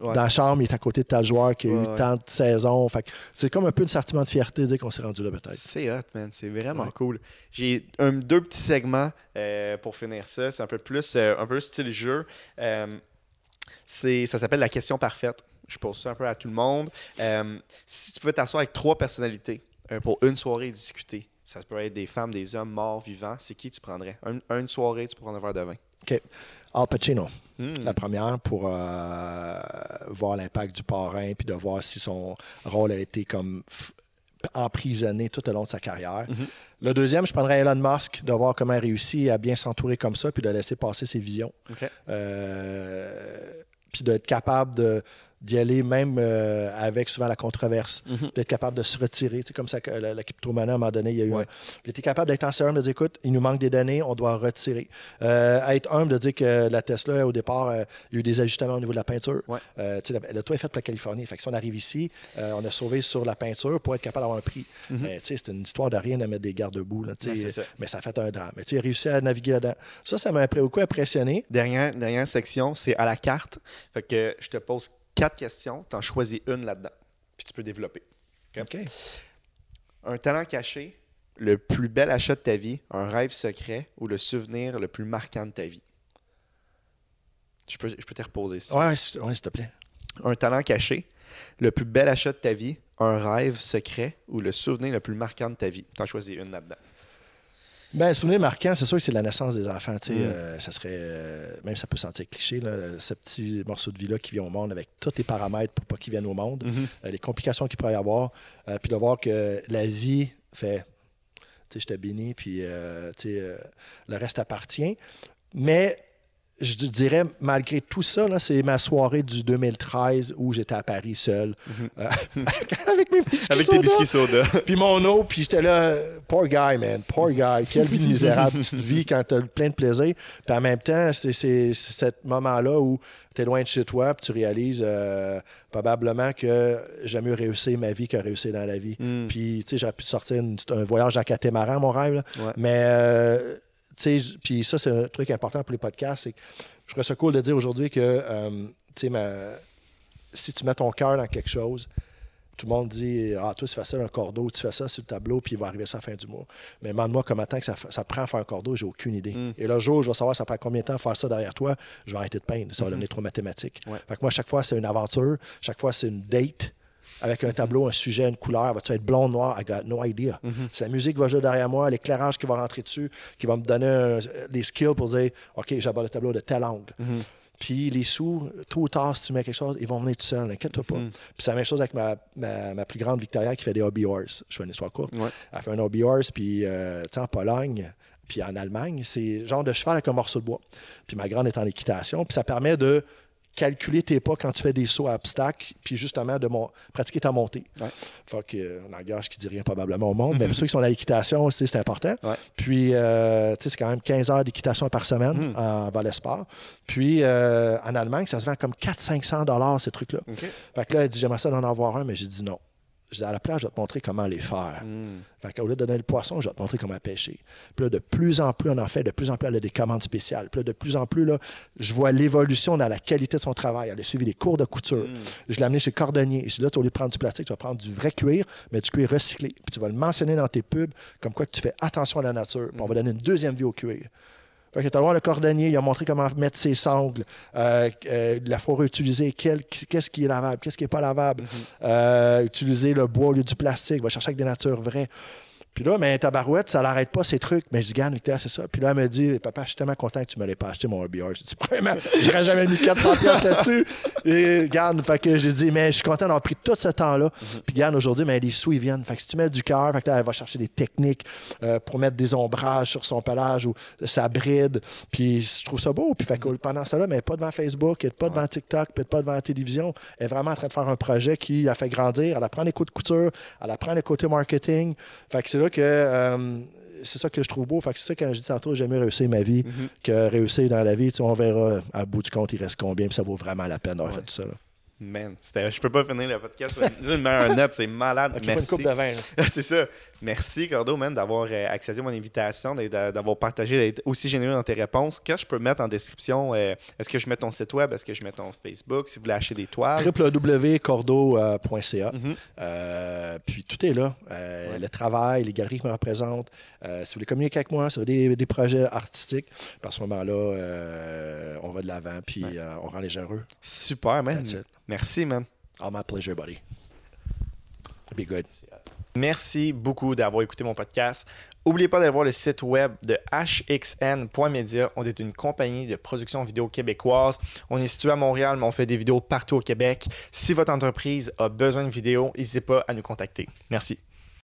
Ouais. Dans la chambre, il est à côté de tel joueur qui a Ouais, eu tant de saisons. Fait c'est comme un peu un sentiment de fierté dire qu'on s'est rendu là, peut-être. C'est hot, man. C'est vraiment cool. J'ai un- deux petits segments euh, pour finir ça. C'est un peu plus, euh, un peu style jeu. Euh, ça s'appelle la question parfaite. Je pose ça un peu à tout le monde. Euh, si tu pouvais t'asseoir avec trois personnalités pour une soirée et discuter, ça peut être des femmes, des hommes, morts, vivants, c'est qui tu prendrais? Un- une soirée, tu prendre un verre de vin. OK. Al Pacino, Hmm. la première, pour euh, voir l'impact du parrain puis de voir si son rôle a été comme emprisonné tout au long de sa carrière. Mhm. Le deuxième, je prendrais Elon Musk, de voir comment il réussit à bien s'entourer comme ça puis de laisser passer ses visions. Euh, puis d'être capable de, d'y aller même euh, avec souvent la controverse, Mhm. d'être capable de se retirer. C'est comme ça que la- l'équipe Trumana, à un moment donné, il y a eu un- Il était capable d'être en sérieux, de dire écoute, il nous manque des données, on doit retirer. Euh, être humble, de dire que la Tesla, au départ, euh, il y a eu des ajustements au niveau de la peinture. Euh, la- le toit est fait pour la Californie. Fait que si on arrive ici, euh, on a sauvé sur la peinture pour être capable d'avoir un prix. Mhm. C'est une histoire de rien de mettre des garde-boue. Ouais, mais ça a fait un drame. Mais il a réussi à naviguer là-dedans. Ça, ça m'a beaucoup impressionné. Dernière, dernière section, c'est à la carte. Fait que je te pose quatre questions, tu en choisis une là-dedans, puis tu peux développer. OK? Un talent caché, le plus bel achat de ta vie, un rêve secret ou le souvenir le plus marquant de ta vie? Je peux, je peux te reposer ça. Ouais, s'il ouais, te plaît. Un talent caché, le plus bel achat de ta vie, un rêve secret ou le souvenir le plus marquant de ta vie? Tu en choisis une là-dedans. Ben, souvenir marquant, c'est sûr que c'est la naissance des enfants. tu sais, Mm. euh, ça serait, euh, même ça peut sentir cliché, là, ce petit morceau de vie-là qui vient au monde avec tous les paramètres pour pas qu'il vienne au monde, Mhm. euh, les complications qu'il pourrait y avoir, puis de voir que la vie fait, tu sais, je te bénis, puis tu sais, le reste appartient. Mais je dirais, malgré tout ça, c'est ma soirée du 2013 où j'étais à Paris seul, euh, avec mes biscuits. Avec tes biscuits soda. puis mon eau, puis j'étais là, poor guy, man, poor guy. Quelle vie de misérable tu vis quand tu as plein de plaisir. Puis en même temps, c'est ce moment-là où tu es loin de chez toi, puis tu réalises euh, probablement que j'ai mieux réussi ma vie que réussir dans la vie. Mm. Puis, tu sais, j'aurais pu sortir une- un voyage en catamaran, mon rêve. là. Ouais. Mais, euh, puis ça, c'est un truc important pour les podcasts, c'est que je trouve ça cool de dire aujourd'hui que, euh, tu sais, si tu mets ton cœur dans quelque chose, tout le monde dit Ah, toi, c'est facile un cordeau, tu fais ça sur le tableau, puis il va arriver ça à la fin du mois. Mais demande-moi combien de temps que ça, ça prend à faire un cordeau, j'ai aucune idée. Mm. Et le jour où je vais savoir ça prend combien de temps à faire ça derrière toi, je vais arrêter de peindre. Ça va Mhm. devenir trop mathématique. Ouais. Fait que moi, chaque fois, c'est une aventure, chaque fois, c'est une date. Avec un tableau, un sujet, une couleur, va-tu être blond, noir? I got no idea. Mhm. C'est la musique qui va jouer derrière moi, l'éclairage qui va rentrer dessus, qui va me donner un- les skills pour dire OK, j'aborde le tableau de tel angle. Mhm. Puis les sous, tôt ou tard, si tu mets quelque chose, ils vont venir tout seuls, inquiète-toi pas. Mhm. Puis c'est la même chose avec ma, ma, ma plus grande Victoria qui fait des hobby horse. Je fais une histoire courte. Ouais. Elle fait un hobby horse, puis euh, en Pologne, puis en Allemagne, c'est genre de cheval avec un morceau de bois. Puis ma grande est en équitation, puis ça permet de calculer tes pas quand tu fais des sauts à obstacles, puis justement de mon- pratiquer ta montée. Ouais. Fait que, euh, un langage qui dit rien probablement au monde, mais pour ceux qui sont à l'équitation, c'est important. Ouais. Puis, euh, tu sais, c'est quand même 15 heures d'équitation par semaine Mm. en volet sport. Puis, euh, en Allemagne, ça se vend comme 400-500 dollars ces trucs-là. OK. Fait que là, elle dit, j'aimerais ça d'en avoir un, mais j'ai dit non. Je dis, à la plage, je vais te montrer comment les faire. Mm. Fait qu'au lieu de donner le poisson, je vais te montrer comment pêcher. Puis là, de plus en plus, on en fait, de plus en plus, elle a des commandes spéciales. Puis là, de plus en plus, là, je vois l'évolution dans la qualité de son travail. Elle a suivi des cours de couture. Je l'ai amené chez Cordonnier. Je dis là, au lieu de prendre du plastique, tu vas prendre du vrai cuir, mais du cuir recyclé. Puis tu vas le mentionner dans tes pubs, comme quoi que tu fais attention à la nature. Puis on va donner une deuxième vie au cuir. Fait que voir le cordonnier, il a montré comment mettre ses sangles, euh, euh, la fourrure utilisée, qu'est-ce qui est lavable, qu'est-ce qui n'est pas lavable, Euh, utiliser le bois au lieu du plastique, va chercher avec des natures vraies. Puis là, mais tabarouette, ça l'arrête pas, ces trucs. Mais je dis, Garde, Victor, c'est ça. Puis là, elle me dit, papa, je suis tellement content que tu me l'aies pas acheté, mon RBR. Je dis, premièrement, j'aurais jamais mis 400 pièces là-dessus. Et garde, fait que j'ai dit, mais je suis content d'avoir pris tout ce temps-là. Puis garde, aujourd'hui, mais les sous, ils viennent. Fait que si tu mets du cœur, fait que là, elle va chercher des techniques euh, pour mettre des ombrages sur son pelage ou sa bride. Puis je trouve ça beau. Puis fait que pendant ça, là, mais pas devant Facebook, elle pas devant TikTok, puis pas devant la télévision. Elle est vraiment en train de faire un projet qui la fait grandir. Elle apprend les coups de couture, elle apprend le côté marketing. Fait que c'est là que euh, c'est ça que je trouve beau. Fait que c'est ça quand je dis tantôt, j'aime mieux réussir ma vie Mhm. que réussir dans la vie. Tu sais, on verra à bout du compte, il reste combien, puis ça vaut vraiment la peine d'avoir fait tout ça. là. Man, je peux pas finir le podcast sur une, une meilleure note, c'est malade. Ok, faut une Merci. coupe de vin, là. c'est ça. Merci, Cordo, man, d'avoir euh, accepté mon invitation, d'avoir partagé, d'être aussi généreux dans tes réponses. Qu'est-ce que je peux mettre en description? euh, Est-ce que je mets ton site web? Est-ce que je mets ton Facebook? Si vous voulez acheter des toiles? www.cordo.ca. Euh, puis tout est là. Le travail, les galeries qui me représentent. Si vous voulez communiquer avec moi, si vous avez des, des projets artistiques, à ce moment-là, on va de l'avant, puis on rend les gens heureux. Super, man. Merci, man. All my pleasure, buddy. Be good. Merci beaucoup d'avoir écouté mon podcast. N'oubliez pas d'aller voir le site web de hxn.media. On est une compagnie de production vidéo québécoise. On est situé à Montréal, mais on fait des vidéos partout au Québec. Si votre entreprise a besoin de vidéos, n'hésitez pas à nous contacter. Merci.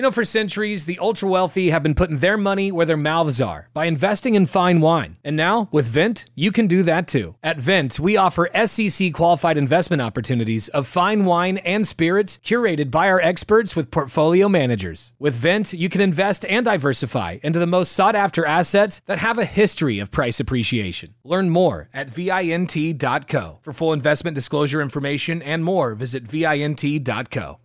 You know, for centuries, the ultra wealthy have been putting their money where their mouths are by investing in fine wine. And now, with Vent, you can do that too. At Vent, we offer SEC qualified investment opportunities of fine wine and spirits curated by our experts with portfolio managers. With Vent, you can invest and diversify into the most sought after assets that have a history of price appreciation. Learn more at vint.co. For full investment disclosure information and more, visit vint.co.